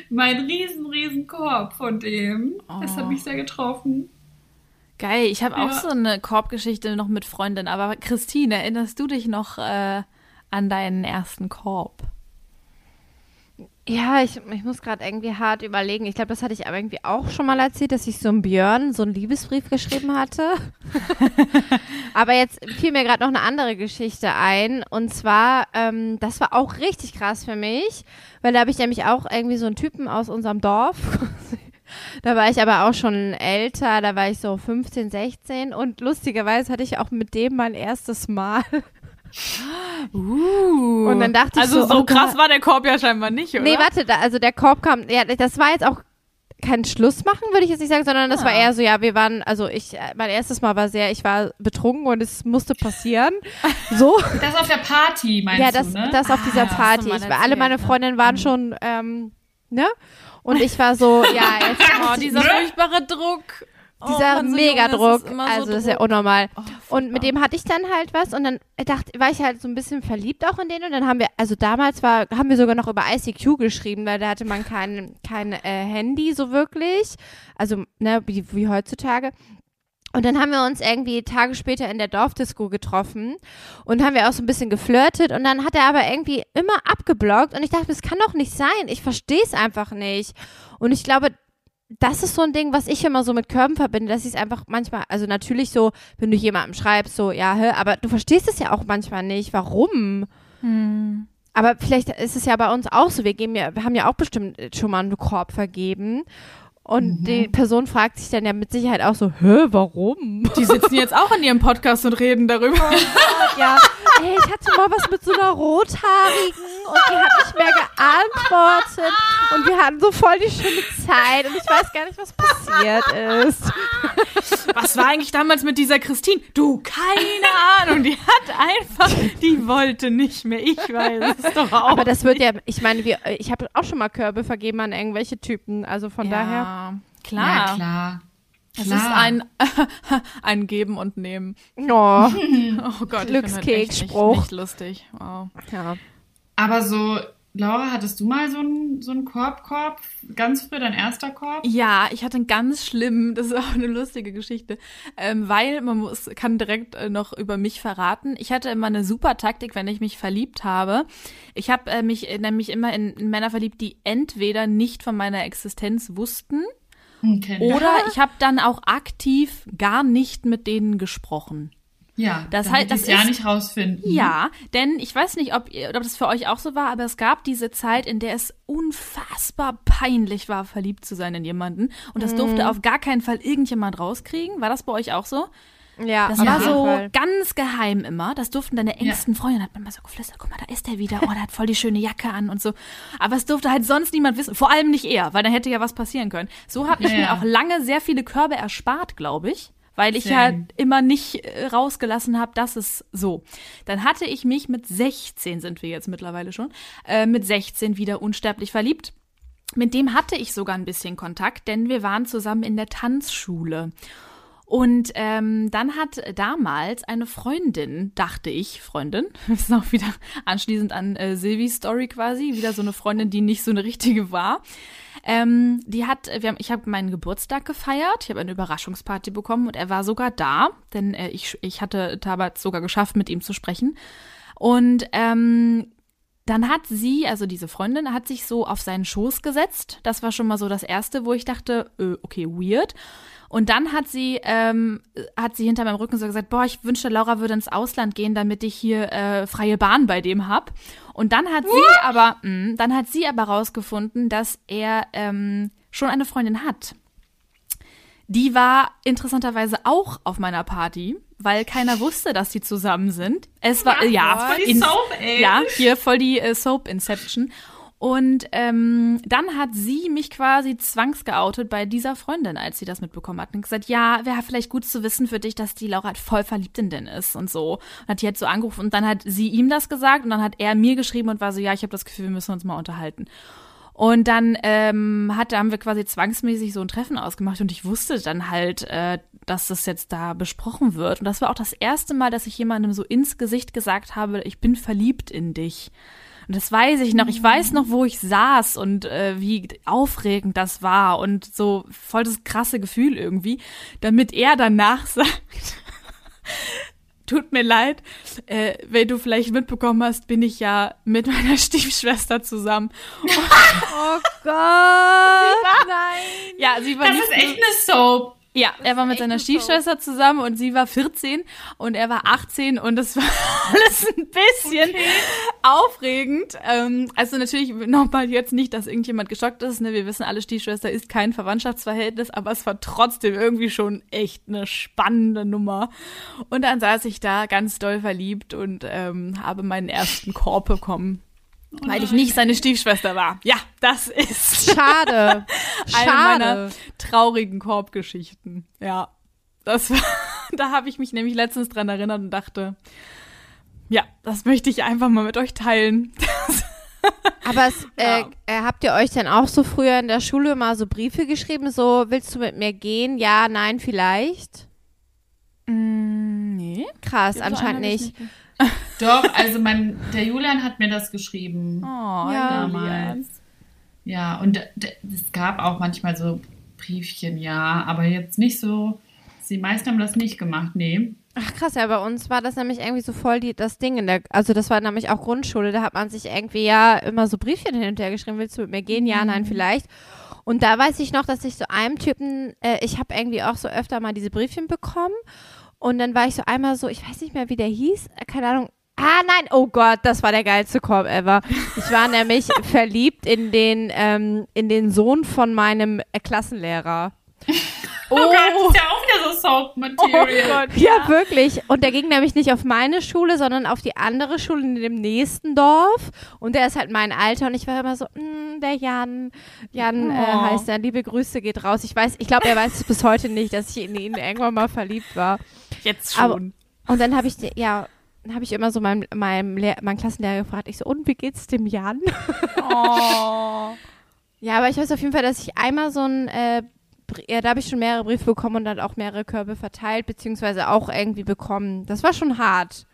mein riesen riesen Korb von dem. Das hat Oh. mich sehr getroffen. Geil, ich habe auch Ja. so eine Korbgeschichte noch mit Freundin. Aber Christine, erinnerst du dich noch äh, an deinen ersten Korb? Ja, ich, ich muss gerade irgendwie hart überlegen. Ich glaube, das hatte ich aber irgendwie auch schon mal erzählt, dass ich so einem Björn so einen Liebesbrief geschrieben hatte. aber jetzt fiel mir gerade noch eine andere Geschichte ein. Und zwar, ähm, das war auch richtig krass für mich, weil da habe ich nämlich auch irgendwie so einen Typen aus unserem Dorf. da war ich aber auch schon älter, da war ich so 15, 16 und lustigerweise hatte ich auch mit dem mein erstes Mal. Uh. Und dann dachte ich also so, so oh krass war der Korb ja scheinbar nicht, oder? Nee, warte, da, also der Korb kam, ja, das war jetzt auch kein Schluss machen, würde ich jetzt nicht sagen, sondern das Ah. war eher so, ja, wir waren, also ich, äh, mein erstes Mal war sehr, ich war betrunken und es musste passieren. So. Das auf der Party, meinst ja, das, du, ne? das auf dieser Ah, Party. Ich, alle meine ja. Freundinnen waren schon, ähm, ne? Und ich war so, ja, jetzt Oh, dieser furchtbare Druck. Oh, dieser Mann, so Megadruck, das immer so also das ist ja unnormal. Oh, Und mit dem hatte ich dann halt was und dann dachte, war ich halt so ein bisschen verliebt auch in den und dann haben wir, also damals war, haben wir sogar noch über ICQ geschrieben, weil da hatte man kein, kein äh, Handy so wirklich, also ne, wie, wie heutzutage. Und dann haben wir uns irgendwie Tage später in der Dorfdisco getroffen und haben wir auch so ein bisschen geflirtet und dann hat er aber irgendwie immer abgeblockt und ich dachte, das kann doch nicht sein, ich verstehe es einfach nicht. Und ich glaube, das ist so ein Ding, was ich immer so mit Körben verbinde, dass ich es einfach manchmal, also natürlich so, wenn du jemandem schreibst, so, ja, hä, aber du verstehst es ja auch manchmal nicht. Warum? Hm. Aber vielleicht ist es ja bei uns auch so. Wir, geben ja, wir haben ja auch bestimmt schon mal einen Korb vergeben. Und die Person fragt sich dann ja mit Sicherheit auch so, hä, warum? Die sitzen jetzt auch in ihrem Podcast und reden darüber. ja, ey, ich hatte mal was mit so einer Rothaarigen und die hat nicht mehr geantwortet und wir hatten so voll die schöne Zeit und ich weiß gar nicht, was passiert ist. Was war eigentlich damals mit dieser Christine? Du, keine Ahnung. Die hat einfach, die wollte nicht mehr. Ich weiß es doch auch. Aber das wird ja, ich meine, wir, ich habe auch schon mal Körbe vergeben an irgendwelche Typen, also von daher. Ja, Ja, klar. klar. Es Klar. ist ein, ein Geben und Nehmen. Oh, Oh Gott, Glückskeks-Spruch. Nicht, nicht lustig. Wow. ja. Aber so, Laura, hattest du mal so einen so einen Korbkorb? Ganz früh dein erster Korb? Ja, ich hatte einen ganz schlimmen, das ist auch eine lustige Geschichte, ähm, weil man muss, kann direkt äh, noch über mich verraten. Ich hatte immer eine super Taktik, wenn ich mich verliebt habe. Ich habe äh, mich äh, nämlich immer in, in Männer verliebt, die entweder nicht von meiner Existenz wussten ich. oder ich habe dann auch aktiv gar nicht mit denen gesprochen. Ja, Das heißt, das die's ja ist- nicht rausfinden. Ja, denn ich weiß nicht, ob, ob das für euch auch so war, aber es gab diese Zeit, in der es unfassbar peinlich war, verliebt zu sein in jemanden. Und das durfte auf gar keinen Fall irgendjemand rauskriegen. War das bei euch auch so? Ja, Das war so Fall. ganz geheim immer. Das durften deine engsten Freunde. Hat man mal so geflüstert, guck mal, da ist er wieder. Oh, der hat voll die schöne Jacke an und so. Aber es durfte halt sonst niemand wissen. Vor allem nicht er, weil dann hätte ja was passieren können. So habe ich Ja, mir ja. auch lange sehr viele Körbe erspart, glaube ich. Weil ich Same. ja immer nicht äh, rausgelassen habe, dass es so. Dann hatte ich mich mit 16, sind wir jetzt mittlerweile schon, äh, mit 16 wieder unsterblich verliebt. Mit dem hatte ich sogar ein bisschen Kontakt, denn wir waren zusammen in der Tanzschule. Und ähm, dann hat damals eine Freundin, dachte ich, Freundin, das ist auch wieder anschließend an äh, Silvis Story quasi, wieder so eine Freundin, die nicht so eine richtige war. Ähm, die hat, wir haben, ich habe meinen Geburtstag gefeiert, ich habe eine Überraschungsparty bekommen und er war sogar da, denn äh, ich, ich hatte damals sogar geschafft, mit ihm zu sprechen. Und ähm, dann hat sie, also diese Freundin, hat sich so auf seinen Schoß gesetzt. Das war schon mal so das Erste, wo ich dachte, äh, okay, weird. Und dann hat sie, ähm, hat sie hinter meinem Rücken so gesagt, boah, ich wünschte, Laura würde ins Ausland gehen, damit ich hier äh, freie Bahn bei dem hab. Und dann hat sie aber, mh, dann hat sie aber rausgefunden, dass er ähm, schon eine Freundin hat. Die war interessanterweise auch auf meiner Party, weil keiner wusste, dass die zusammen sind. Es war, ja, voll die in- Soap, ja, hier voll die äh, Soap-Inception. Und ähm, dann hat sie mich quasi zwangsgeoutet bei dieser Freundin, als sie das mitbekommen hat. Und gesagt, ja, wäre vielleicht gut zu wissen für dich, dass die Laura halt voll verliebt in den ist und so. Und hat die halt so angerufen und dann hat sie ihm das gesagt und dann hat er mir geschrieben und war so, ja, ich habe das Gefühl, wir müssen uns mal unterhalten. Und dann ähm, hat, haben wir quasi zwangsmäßig so ein Treffen ausgemacht und ich wusste dann halt, äh, dass das jetzt da besprochen wird. Und das war auch das erste Mal, dass ich jemandem so ins Gesicht gesagt habe, ich bin verliebt in dich. Und das weiß ich noch. Ich weiß noch, wo ich saß und äh, wie aufregend das war und so voll das krasse Gefühl irgendwie, damit er danach sagt, tut mir leid, äh, wenn du vielleicht mitbekommen hast, bin ich ja mit meiner Stiefschwester zusammen. Oh Gott, nein. Ja, sie war Das ist echt eine Soap. Ja, er war mit seiner eine Stiefschwester zusammen und sie war 14 und er war 18 und das war alles ein bisschen aufregend. Ähm, also natürlich nochmal jetzt nicht, dass irgendjemand geschockt ist. Ne? Wir wissen alle, Stiefschwester ist kein Verwandtschaftsverhältnis, aber es war trotzdem irgendwie schon echt eine spannende Nummer. Und dann saß ich da ganz doll verliebt und ähm, habe meinen ersten Korb bekommen. Weil ich nicht seine Stiefschwester war. Ja, das ist Schade. Schade. Traurigen Korbgeschichten. Ja, das war, da habe ich mich nämlich letztens dran erinnert und dachte, ja, das möchte ich einfach mal mit euch teilen. Aber es, äh, Ja. äh, habt ihr euch denn auch so früher in der Schule mal so Briefe geschrieben, so willst du mit mir gehen? Ja, nein, vielleicht? Mm, nee. Krass, anscheinend ich nicht. Doch, also mein, der Julian hat mir das geschrieben. Oh, Ja. Julian. damals. Ja, und es gab auch manchmal so Briefchen, ja, aber jetzt nicht so. Die meisten haben das nicht gemacht, nee. Ach krass, ja, bei uns war das nämlich irgendwie so voll die, das Ding in der, also das war nämlich auch Grundschule, da hat man sich irgendwie ja immer so Briefchen hin und her geschrieben, willst du mit mir gehen? Ja, nein, vielleicht. Und da weiß ich noch, dass ich so einem Typen, äh, ich habe irgendwie auch so öfter mal diese Briefchen bekommen und dann war ich so einmal so, ich weiß nicht mehr, wie der hieß, äh, keine Ahnung. Ah nein, oh Gott, das war der geilste Korb ever. Ich war nämlich verliebt in den, ähm, in den Sohn von meinem äh, Klassenlehrer. Oh, Gott, das ist ja auch wieder so Soap-Material. Ja, wirklich. Und der ging nämlich nicht auf meine Schule, sondern auf die andere Schule in dem nächsten Dorf. Und der ist halt mein Alter. Und ich war immer so, mm, der Jan, Jan äh, Oh. heißt er. Liebe Grüße geht raus. Ich weiß, ich glaube, er weiß es bis heute nicht, dass ich in ihn irgendwann mal verliebt war. Jetzt schon. Aber- Und dann habe ich, ja, habe ich immer so meinem, meinem, Lehr meinen Klassenlehrer gefragt. Ich so, und wie geht's dem Jan? oh. Ja, aber ich weiß auf jeden Fall, dass ich einmal so ein, äh, ja, da habe ich schon mehrere Briefe bekommen und dann auch mehrere Körbe verteilt, beziehungsweise auch irgendwie bekommen. Das war schon hart.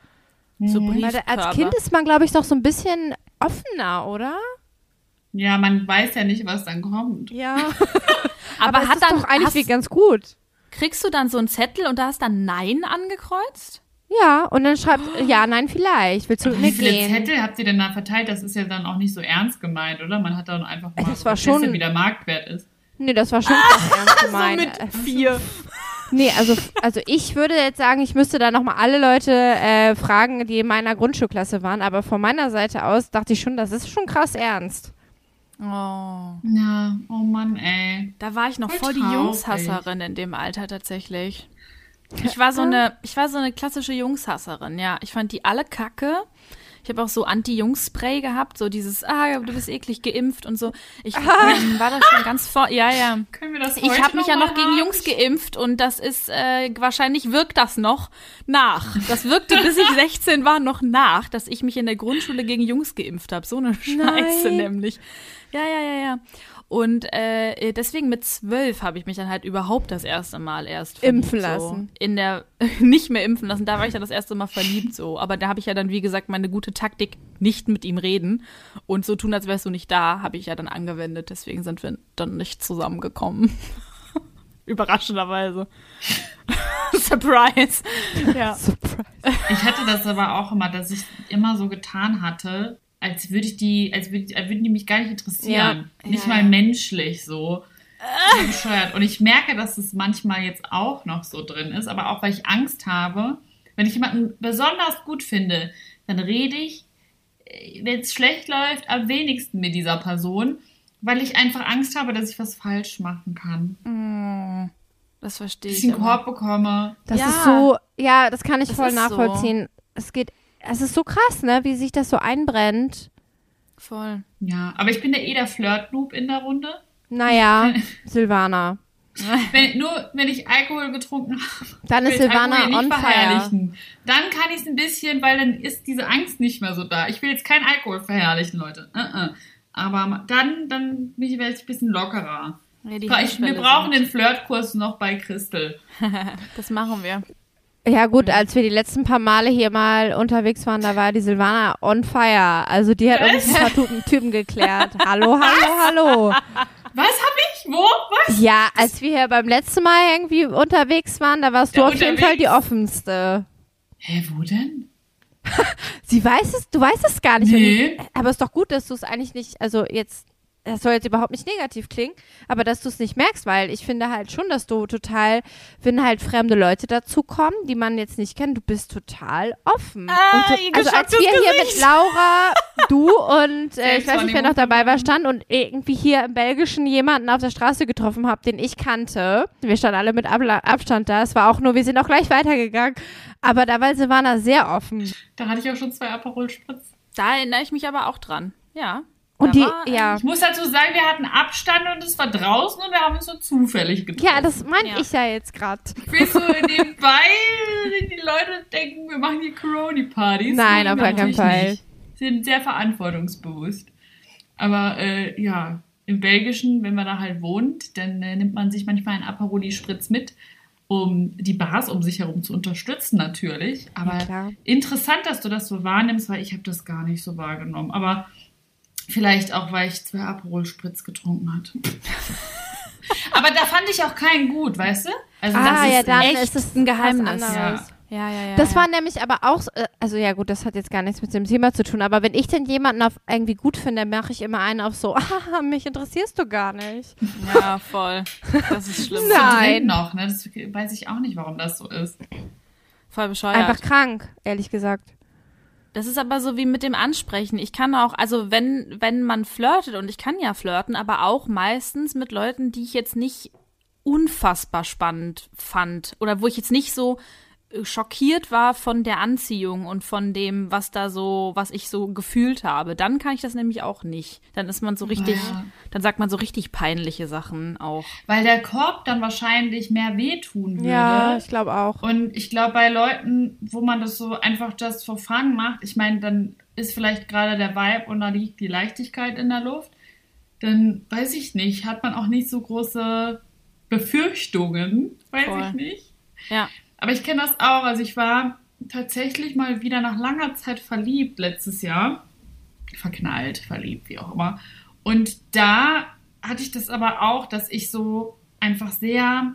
So Weil da- als. Kind ist man, glaube ich, noch so ein bisschen offener, oder? Ja, man weiß ja nicht, was dann kommt. Ja. aber, es hat ist dann, doch eigentlich hast, wie ganz gut. kriegst du dann so einen Zettel und da hast dann Nein angekreuzt? Ja, und dann schreibt, ja, nein, vielleicht. Willst du mit Wie mir viele gehen? Zettel habt ihr denn da verteilt? Das ist ja dann auch nicht so ernst gemeint, oder? Man hat dann einfach mal das war schon- wie der Marktwert ist. Nee, das war schon krass ernst gemeint. So mit vier. Nee, also, also ich würde jetzt sagen, ich müsste da nochmal alle Leute äh, fragen, die in meiner Grundschulklasse waren, aber von meiner Seite aus dachte ich schon, das ist schon krass ernst. Oh. Ja, oh Mann, ey. Da war ich noch Voll voll die. Jungshasserin in dem Alter tatsächlich. Ich war so eine, ich war so eine klassische Jungshasserin, ja. Ich fand die alle kacke. Ich habe auch so Anti-Jungs-Spray gehabt, so dieses, ah, du bist eklig geimpft und so. Ich ähm, war da schon ganz vor, ja, ja. Können wir das Ich heute habe mich ja noch gegen haben? Jungs geimpft und das ist, äh, wahrscheinlich wirkt das noch nach. Das wirkte, bis ich 16 war, noch nach, dass ich mich in der Grundschule gegen Jungs geimpft habe. So eine Scheiße Nein. nämlich. Ja, ja, ja, ja. Und äh, deswegen mit zwölf habe ich mich dann halt überhaupt das erste Mal erst verliebt, Impfen so. lassen. In der nicht mehr impfen lassen, da war ich dann das erste Mal verliebt so. Aber da habe ich ja dann, wie gesagt, meine gute Taktik, nicht mit ihm reden und so tun, als wärst du nicht da, habe ich ja dann angewendet. Deswegen sind wir dann nicht zusammengekommen. Überraschenderweise. Surprise. Ja. Ich hatte das aber auch immer, dass ich immer so getan hatte, als würde ich die, als, würde, als würden die mich gar nicht interessieren. Ja. Nicht Ja, mal ja. menschlich so. So bescheuert. Und ich merke, dass es manchmal jetzt auch noch so drin ist, aber auch weil ich Angst habe, wenn ich jemanden besonders gut finde, dann rede ich, wenn es schlecht läuft, am wenigsten mit dieser Person, weil ich einfach Angst habe, dass ich was falsch machen kann. Das verstehe Dass ich. ich einen Korb bekomme. Das Ja. ist so, ja, das kann ich Das voll ist so. nachvollziehen. Es geht, es ist so krass, ne, wie sich das so einbrennt. Voll. Ja, aber ich bin ja eh der Flirt-Noob in der Runde. Naja, Silvana. Wenn, nur wenn ich Alkohol getrunken habe, Dann ist ich Silvana on nicht fire. verherrlichen. Dann kann ich es ein bisschen, weil dann ist diese Angst nicht mehr so da. Ich will jetzt keinen Alkohol verherrlichen, Leute. Uh -uh. Aber dann, dann bin ich vielleicht ein bisschen lockerer. Ja, Ich, wir brauchen sinkt. den Flirtkurs noch bei Christel. Das machen wir. Ja gut, als wir die letzten paar Male hier mal unterwegs waren, da war die Silvana on fire. Also die hat uns ein paar Typen, Typen geklärt. Hallo, hallo, hallo. Was hab ich? Wo? Was? Ja, als wir hier beim letzten Mal irgendwie unterwegs waren, da warst du Ja, auf jeden Fall die unterwegs. offenste. Hä, wo denn? Sie weiß es, du weißt es gar nicht. Nee. Aber es ist doch gut, dass du es eigentlich nicht, also jetzt, das soll jetzt überhaupt nicht negativ klingen, aber dass du es nicht merkst, weil ich finde halt schon, dass du total, wenn halt fremde Leute dazukommen, die man jetzt nicht kennt, du bist total offen. Ah, und du, ihr also als wir hier mit Gesicht. Laura, du und äh, ich weiß nicht, wer noch dabei war, stand und irgendwie hier im Belgischen jemanden auf der Straße getroffen habe, den ich kannte. Wir standen alle mit Abla Abstand da. Es war auch nur, wir sind auch gleich weitergegangen. Aber da war Silvana sehr offen. Da hatte ich auch schon zwei Aperol Spritz. Da erinnere ich mich aber auch dran. Ja. Und die, war, ja. Ich muss dazu sagen, wir hatten Abstand und es war draußen und wir haben uns so zufällig getroffen. Ja, das meinte Ja. ich ja jetzt gerade. Ich will so nebenbei, die Leute denken, wir machen hier Corona-Partys. Nein, auf gar keinen Fall. nicht. Sind sehr verantwortungsbewusst. Aber äh, ja, im Belgischen, wenn man da halt wohnt, dann äh, nimmt man sich manchmal einen Aperoli-Spritz mit, um die Bars um sich herum zu unterstützen natürlich. Aber Ja, interessant, dass du das so wahrnimmst, weil ich habe das gar nicht so wahrgenommen. Aber vielleicht auch, weil ich zwei Aperol-Spritz getrunken hatte. Aber da fand ich auch keinen gut, weißt du? Also Ah, ja, dann echt ist es ein Geheimnis. anderes. Ja, ja, ja. Das ja. war nämlich aber auch, äh, also ja gut, das hat jetzt gar nichts mit dem Thema zu tun, aber wenn ich denn jemanden auf irgendwie gut finde, mache ich immer einen auf so, ah, mich interessierst du gar nicht. Ja, voll. Das ist schlimm. Nein. noch, ne? Das weiß ich auch nicht, warum das so ist. Voll bescheuert. Einfach krank, ehrlich gesagt. Das ist aber so wie mit dem Ansprechen. Ich kann auch, also wenn, wenn man flirtet, und ich kann ja flirten, aber auch meistens mit Leuten, die ich jetzt nicht unfassbar spannend fand oder wo ich jetzt nicht so schockiert war von der Anziehung und von dem, was da so, was ich so gefühlt habe. Dann kann ich das nämlich auch nicht. Dann ist man so richtig, Ja. dann sagt man so richtig peinliche Sachen auch. Weil der Korb dann wahrscheinlich mehr wehtun würde. Ja, ich glaube auch. Und ich glaube, bei Leuten, wo man das so einfach just for fun macht, ich meine, dann ist vielleicht gerade der Vibe und da liegt die Leichtigkeit in der Luft, dann weiß ich nicht, hat man auch nicht so große Befürchtungen, weiß Voll. ich nicht. Ja. Aber ich kenne das auch. Also ich war tatsächlich mal wieder nach langer Zeit verliebt letztes Jahr. Verknallt, verliebt, wie auch immer. Und da hatte ich das aber auch, dass ich so einfach sehr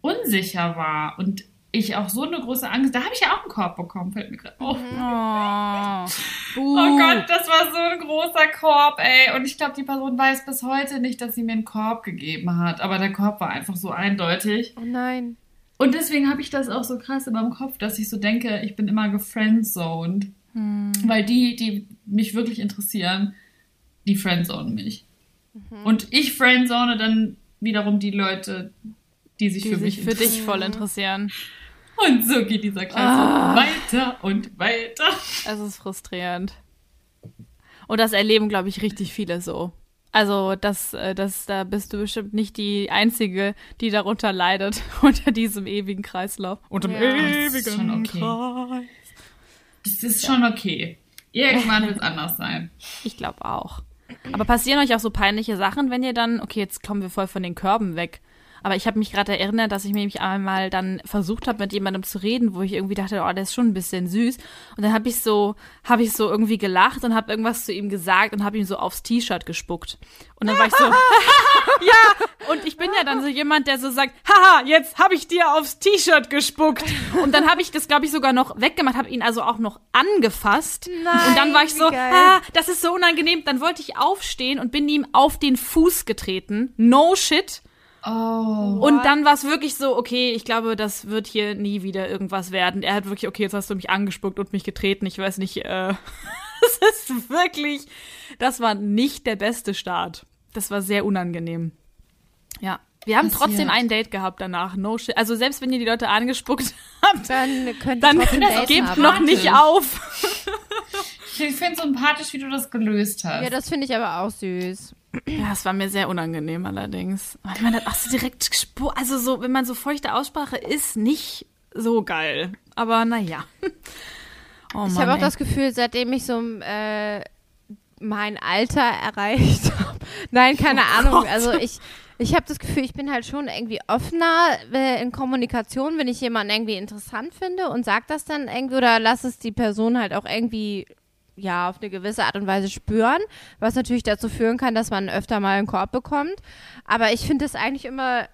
unsicher war und ich auch so eine große Angst. Da habe ich ja auch einen Korb bekommen, fällt mir gerade auf. Oh, Oh Gott, das war so ein großer Korb, ey. Und ich glaube, die Person weiß bis heute nicht, dass sie mir einen Korb gegeben hat. Aber der Korb war einfach so eindeutig. Oh nein. Und deswegen habe ich das auch so krass in meinem Kopf, dass ich so denke, ich bin immer gefriendzoned. Weil die, die mich wirklich interessieren, die friendzonen mich. Und ich friendzone dann wiederum die Leute, die sich die für mich sich für interessieren. dich voll interessieren. Und so geht dieser Kreis Ah. weiter und weiter. Es ist frustrierend. Und das erleben, glaube ich, richtig viele so. Also, das, äh, das, da bist du bestimmt nicht die Einzige, die darunter leidet, unter diesem ewigen Kreislauf. Unter dem Ja, das ist schon ewigen okay. Kreis. Das ist schon okay. Irgendwann wird es anders sein. Ich glaube auch. Aber passieren euch auch so peinliche Sachen, wenn ihr dann, okay, jetzt kommen wir voll von den Körben weg. Aber ich habe mich gerade erinnert, dass ich nämlich einmal dann versucht habe, mit jemandem zu reden, wo ich irgendwie dachte, oh, der ist schon ein bisschen süß. Und dann habe ich so, habe ich so irgendwie gelacht und habe irgendwas zu ihm gesagt und habe ihm so aufs T-Shirt gespuckt. Und dann war ich so, ja. Und ich bin ja dann so jemand, der so sagt, haha, jetzt habe ich dir aufs T-Shirt gespuckt. Und dann habe ich das, glaube ich, sogar noch weggemacht, habe ihn also auch noch angefasst. Nein, und dann war ich so, ah, das ist so unangenehm. Dann wollte ich aufstehen und bin ihm auf den Fuß getreten. No shit. Oh. Und dann war es wirklich so, okay, ich glaube, das wird hier nie wieder irgendwas werden. Er hat wirklich, okay, jetzt hast du mich angespuckt und mich getreten. Ich weiß nicht, äh, das ist wirklich, das war nicht der beste Start. Das war sehr unangenehm. Ja. Wir haben Passiert. trotzdem ein Date gehabt danach. No shit. Also selbst wenn ihr die Leute angespuckt habt, Dann könnt ihr dann gebt haben. noch nicht auf. Ich finde sympathisch, wie du das gelöst hast. Ja, das finde ich aber auch süß. Ja, es war mir sehr unangenehm allerdings. Ich meine, ach so direkt gespu- also so, wenn man so feuchte Aussprache ist, nicht so geil. Aber naja. Oh Ich habe auch das Gefühl, seitdem ich so äh, mein Alter erreicht habe. Nein, keine Oh Ahnung. Gott. Also ich, ich habe das Gefühl, ich bin halt schon irgendwie offener äh, in Kommunikation, wenn ich jemanden irgendwie interessant finde und sag das dann irgendwie oder lass es die Person halt auch irgendwie ja auf eine gewisse Art und Weise spüren, was natürlich dazu führen kann, dass man öfter mal einen Korb bekommt. Aber ich finde es eigentlich immer,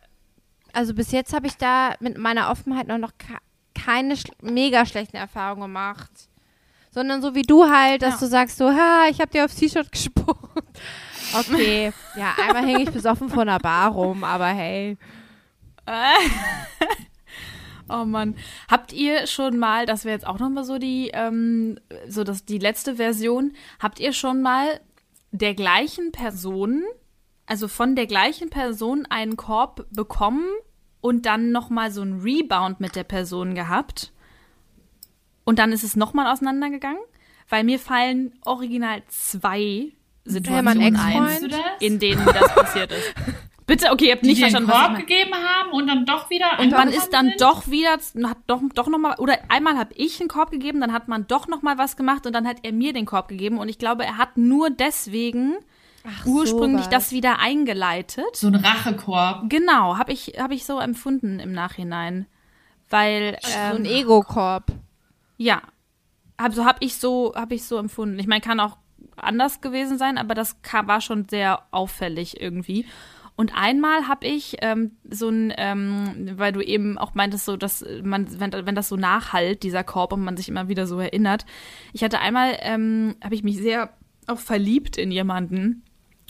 also bis jetzt habe ich da mit meiner Offenheit noch, noch ke- keine sch mega schlechten Erfahrungen gemacht. Sondern so wie du halt, dass Ja. du sagst so, ha, ich hab dir aufs T-Shirt gespuckt. Okay, ja, einmal hänge ich besoffen vor einer Bar rum, aber hey. Oh Mann. Habt ihr schon mal, das wäre jetzt auch nochmal so die, ähm, so das, die letzte Version, habt ihr schon mal der gleichen Person, also von der gleichen Person einen Korb bekommen und dann nochmal so einen Rebound mit der Person gehabt? Und dann ist es nochmal auseinandergegangen? Weil mir fallen original zwei Situationen ein, in denen das passiert ist. Bitte, okay, ihr habt die nicht einen verstanden, was ich Korb meine. gegeben haben und dann doch wieder Und man ist dann sind? doch wieder, hat doch, doch noch mal, oder einmal habe ich einen Korb gegeben, dann hat man doch noch mal was gemacht und dann hat er mir den Korb gegeben und ich glaube, er hat nur deswegen ursprünglich sowas. das wieder eingeleitet. so ein Rachekorb. Genau, habe ich, hab ich so empfunden im Nachhinein. Weil, So ein ähm, Ego-Korb. ja, also habe ich so, habe ich so empfunden. Ich meine, kann auch anders gewesen sein, aber das kam, war schon sehr auffällig irgendwie. Und einmal habe ich ähm, so ein, ähm, weil du eben auch meintest, so, dass man, wenn, wenn das so nachhalt, dieser Korb, und man sich immer wieder so erinnert. Ich hatte einmal, ähm, habe ich mich sehr auch verliebt in jemanden.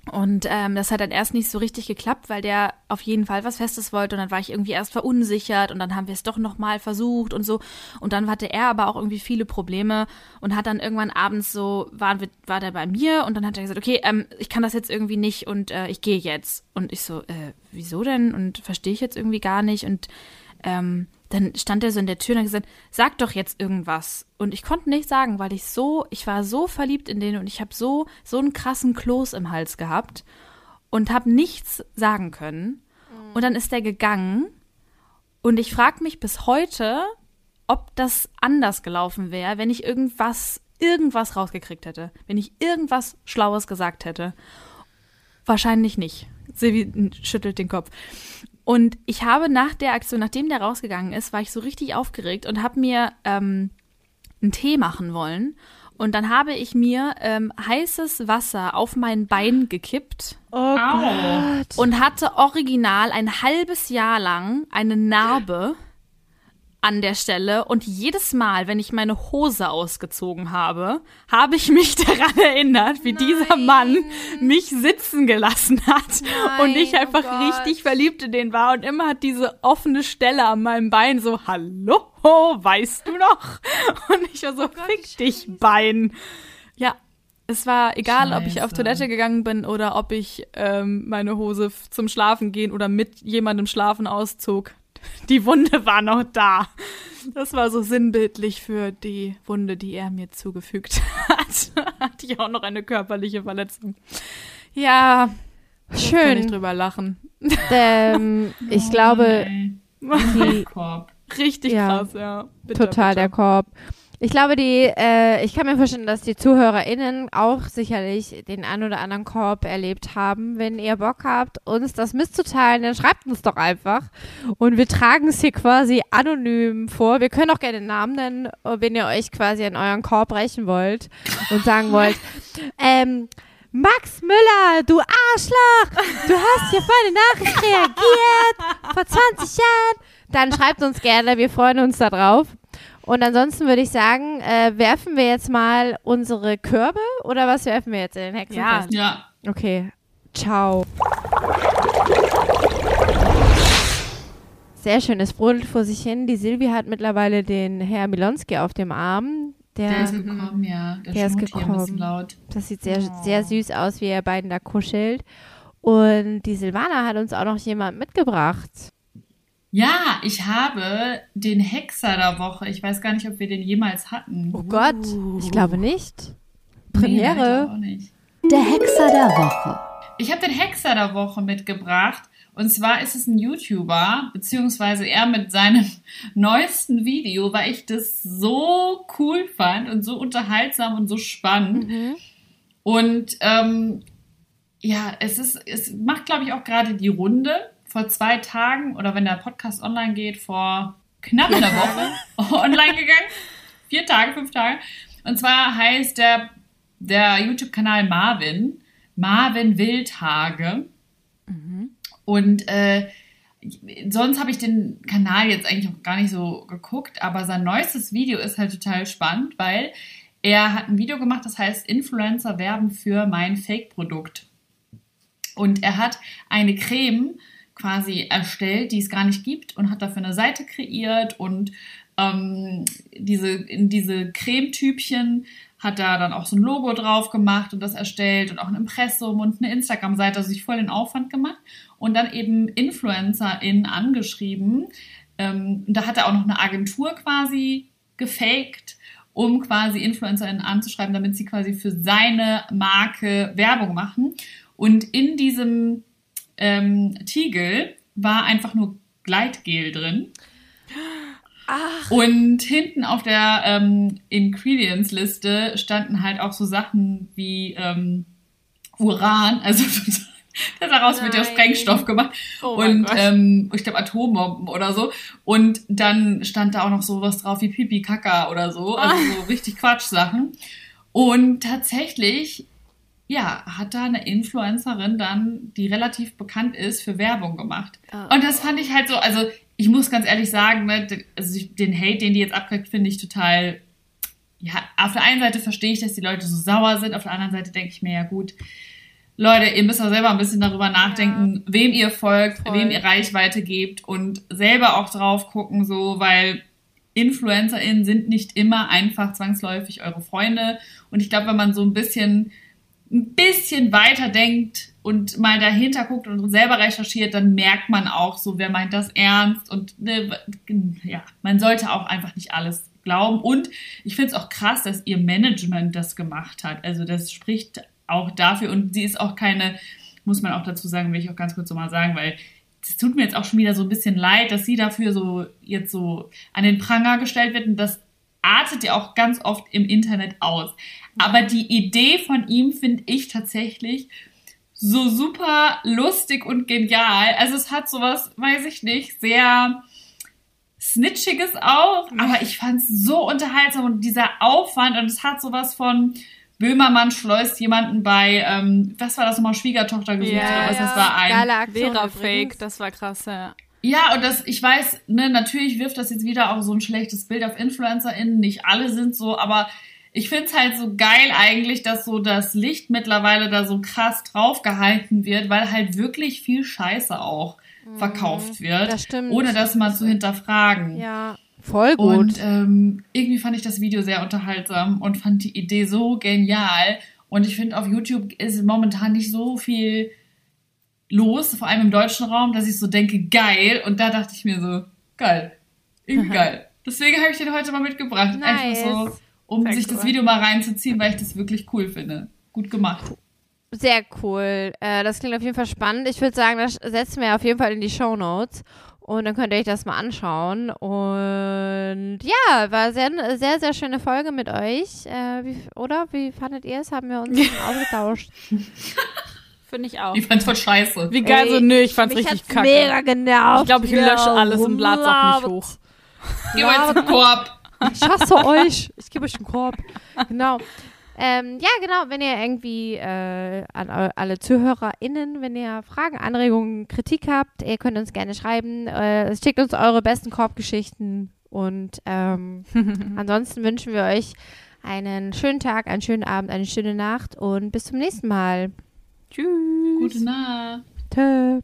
Und ähm, das hat dann erst nicht so richtig geklappt, weil der auf jeden Fall was Festes wollte und dann war ich irgendwie erst verunsichert und dann haben wir es doch nochmal versucht und so. Und dann hatte er aber auch irgendwie viele Probleme und hat dann irgendwann abends so, wir, war der bei mir und dann hat er gesagt, okay, ähm, ich kann das jetzt irgendwie nicht und äh, ich gehe jetzt. Und ich so, äh, wieso denn? Und verstehe ich jetzt irgendwie gar nicht. Und ähm, dann stand er so in der Tür und hat gesagt, sag doch jetzt irgendwas. Und ich konnte nicht sagen, weil ich so, ich war so verliebt in den und ich habe so, so einen krassen Kloß im Hals gehabt und habe nichts sagen können. Und dann ist er gegangen und ich frage mich bis heute, ob das anders gelaufen wäre, wenn ich irgendwas, irgendwas rausgekriegt hätte, wenn ich irgendwas Schlaues gesagt hätte. Wahrscheinlich nicht. Silvi schüttelt den Kopf. Und ich habe nach der Aktion, nachdem der rausgegangen ist, war ich so richtig aufgeregt und habe mir ähm, einen Tee machen wollen. Und dann habe ich mir ähm, heißes Wasser auf mein Bein gekippt Oh. Gott. und hatte original ein halbes Jahr lang eine Narbe an der Stelle. Und jedes Mal, wenn ich meine Hose ausgezogen habe, habe ich mich daran erinnert, wie dieser Mann mich sitzen gelassen hat. und ich Nein, einfach oh Gott. richtig verliebt in den war. Und immer hat diese offene Stelle an meinem Bein so, hallo, weißt du noch? Und ich war so, fick dich, Bein. Ja, es war egal, ob ich auf Scheiße. Toilette gegangen bin oder ob ich ähm, meine Hose zum Schlafen gehen oder mit jemandem schlafen auszog. Die Wunde war noch da. Das war so sinnbildlich für die Wunde, die er mir zugefügt hat. Hatte ich auch noch eine körperliche Verletzung. Ja, kann ich Schön. drüber lachen. Ähm, ich Oh, glaube, die, Korb. Richtig Ja. krass, ja. Bitter, total der bitter. Korb. Ich glaube, die, äh, ich kann mir vorstellen, dass die ZuhörerInnen auch sicherlich den ein oder anderen Korb erlebt haben. Wenn ihr Bock habt, uns das mitzuteilen, dann schreibt uns doch einfach. Und wir tragen es hier quasi anonym vor. Wir können auch gerne den Namen nennen, wenn ihr euch quasi an euren Korb rächen wollt und sagen wollt, ähm, Max Müller, du Arschloch, du hast hier voll die Nachricht reagiert vor 20 Jahren. Dann schreibt uns gerne, wir freuen uns darauf. Und ansonsten würde ich sagen, äh, werfen wir jetzt mal unsere Körbe oder was werfen wir jetzt in den Hexenfest? Ja. Okay, ciao. Sehr schön, es brodelt vor sich hin. Die Silvi hat mittlerweile den Herr Milonski auf dem Arm. Der Der, ist gekommen, ja. Der, Der ist gekommen. laut. das sieht sehr, sehr süß aus, wie ihr beiden da kuschelt. Und die Silvana hat uns auch noch jemand mitgebracht. Ja, ich habe den Hexer der Woche. Ich weiß gar nicht, ob wir den jemals hatten. Oh Gott, ich glaube nicht. Nee, Premiere. auch nicht. Der Hexer der Woche. Ich habe den Hexer der Woche mitgebracht. Und zwar ist es ein YouTuber, beziehungsweise er mit seinem neuesten Video, weil ich das so cool fand und so unterhaltsam und so spannend. Mhm. Und ähm, ja, es ist, es macht, glaube ich, auch gerade die Runde. Vor zwei Tagen oder wenn der Podcast online geht, vor knapp einer Woche online gegangen. Vier Tage, fünf Tage. Und zwar heißt der, der YouTube-Kanal Marvin, Marvin Wildhage. Und äh, sonst habe ich den Kanal jetzt eigentlich auch gar nicht so geguckt, aber sein neuestes Video ist halt total spannend, weil er hat ein Video gemacht, das heißt Influencer werben für mein Fake-Produkt. Und er hat eine Creme quasi erstellt, die es gar nicht gibt und hat dafür eine Seite kreiert und ähm, diese, in diese Cremetübchen hat er dann auch so ein Logo drauf gemacht und das erstellt und auch ein Impressum und eine Instagram-Seite, also sich voll den Aufwand gemacht und dann eben InfluencerInnen angeschrieben. Ähm, da hat er auch noch eine Agentur quasi gefaked, um quasi InfluencerInnen anzuschreiben, damit sie quasi für seine Marke Werbung machen. Und in diesem ähm, Tiegel war einfach nur Gleitgel drin. Ach. Und hinten auf der ähm, Ingredients-Liste standen halt auch so Sachen wie ähm, Uran, also daraus wird ja. Sprengstoff gemacht Oh und ähm, ich glaube Atombomben oder so. Und dann stand da auch noch sowas drauf wie Pipi Kaka oder so, also so richtig Quatschsachen. Und tatsächlich, ja, hat da eine Influencerin dann, die relativ bekannt ist, für Werbung gemacht. Oh. Und das fand ich halt so, also ich muss ganz ehrlich sagen, ne, also den Hate, den die jetzt abkriegt, finde ich total. Ja, auf der einen Seite verstehe ich, dass die Leute so sauer sind, auf der anderen Seite denke ich mir, ja gut, Leute, ihr müsst auch selber ein bisschen darüber nachdenken, wem ihr folgt, Voll. wem ihr Reichweite gebt und selber auch drauf gucken, so, weil InfluencerInnen sind nicht immer einfach zwangsläufig eure Freunde. Und ich glaube, wenn man so ein bisschen, ein bisschen weiter denkt und mal dahinter guckt und selber recherchiert, dann merkt man auch so, wer meint das ernst. Und ne, ja, man sollte auch einfach nicht alles glauben. Und ich finde es auch krass, dass ihr Management das gemacht hat. Also das spricht auch dafür. Und sie ist auch keine, muss man auch dazu sagen, will ich auch ganz kurz so mal sagen, weil es tut mir jetzt auch schon wieder so ein bisschen leid, dass sie dafür so jetzt so an den Pranger gestellt wird und das artet ja auch ganz oft im Internet aus. Aber die Idee von ihm finde ich tatsächlich so super lustig und genial. Also es hat sowas, weiß ich nicht, sehr Snitchiges auch, aber ich fand es so unterhaltsam und dieser Aufwand und es hat sowas von Böhmermann schleust jemanden bei, ähm, was war das nochmal, Schwiegertochter gesucht Ja, oder was ja. das war ein. Geile Aktion Vera übrigens. Fake, das war krass, ja. Ja, und das, ich weiß, ne, natürlich wirft das jetzt wieder auch so ein schlechtes Bild auf InfluencerInnen. Nicht alle sind so, aber ich find's halt so geil eigentlich, dass so das Licht mittlerweile da so krass draufgehalten wird, weil halt wirklich viel Scheiße auch verkauft wird. Mhm. das stimmt. Ohne das mal zu hinterfragen. Ja, voll gut. Und ähm, irgendwie fand ich das Video sehr unterhaltsam und fand die Idee so genial. Und ich finde, auf YouTube ist momentan nicht so viel los, vor allem im deutschen Raum, dass ich so denke, geil. Und da dachte ich mir so, geil. Irgendwie geil. Deswegen habe ich den heute mal mitgebracht. Nice. Einfach so, um Sehr sich das cool. Video mal reinzuziehen, weil ich das wirklich cool finde. Gut gemacht. Sehr cool. Äh, das klingt auf jeden Fall spannend. Ich würde sagen, das setzen wir auf jeden Fall in die Show Notes. Und dann könnt ihr euch das mal anschauen. Und ja, war sehr, sehr, sehr schöne Folge mit euch. Äh, wie, oder? Wie fandet ihr es? Haben wir uns ausgetauscht? Finde ich auch. Ich fand's voll scheiße. Wie geil, so Ey, nö, ich fand's Mich richtig kacke. mega genervt. Ich glaube, ich lösche alles und lade es auch nicht hoch. Geh mal jetzt zum Korb. Ich hasse euch. Ich gebe euch einen Korb. Genau. Ähm, ja, genau, wenn ihr irgendwie äh, an alle ZuhörerInnen, wenn ihr Fragen, Anregungen, Kritik habt, ihr könnt uns gerne schreiben. Äh, schickt uns eure besten Korbgeschichten und ähm, ansonsten wünschen wir euch einen schönen Tag, einen schönen Abend, eine schöne Nacht und bis zum nächsten Mal. Tschüss. Gute Nacht. Tschö.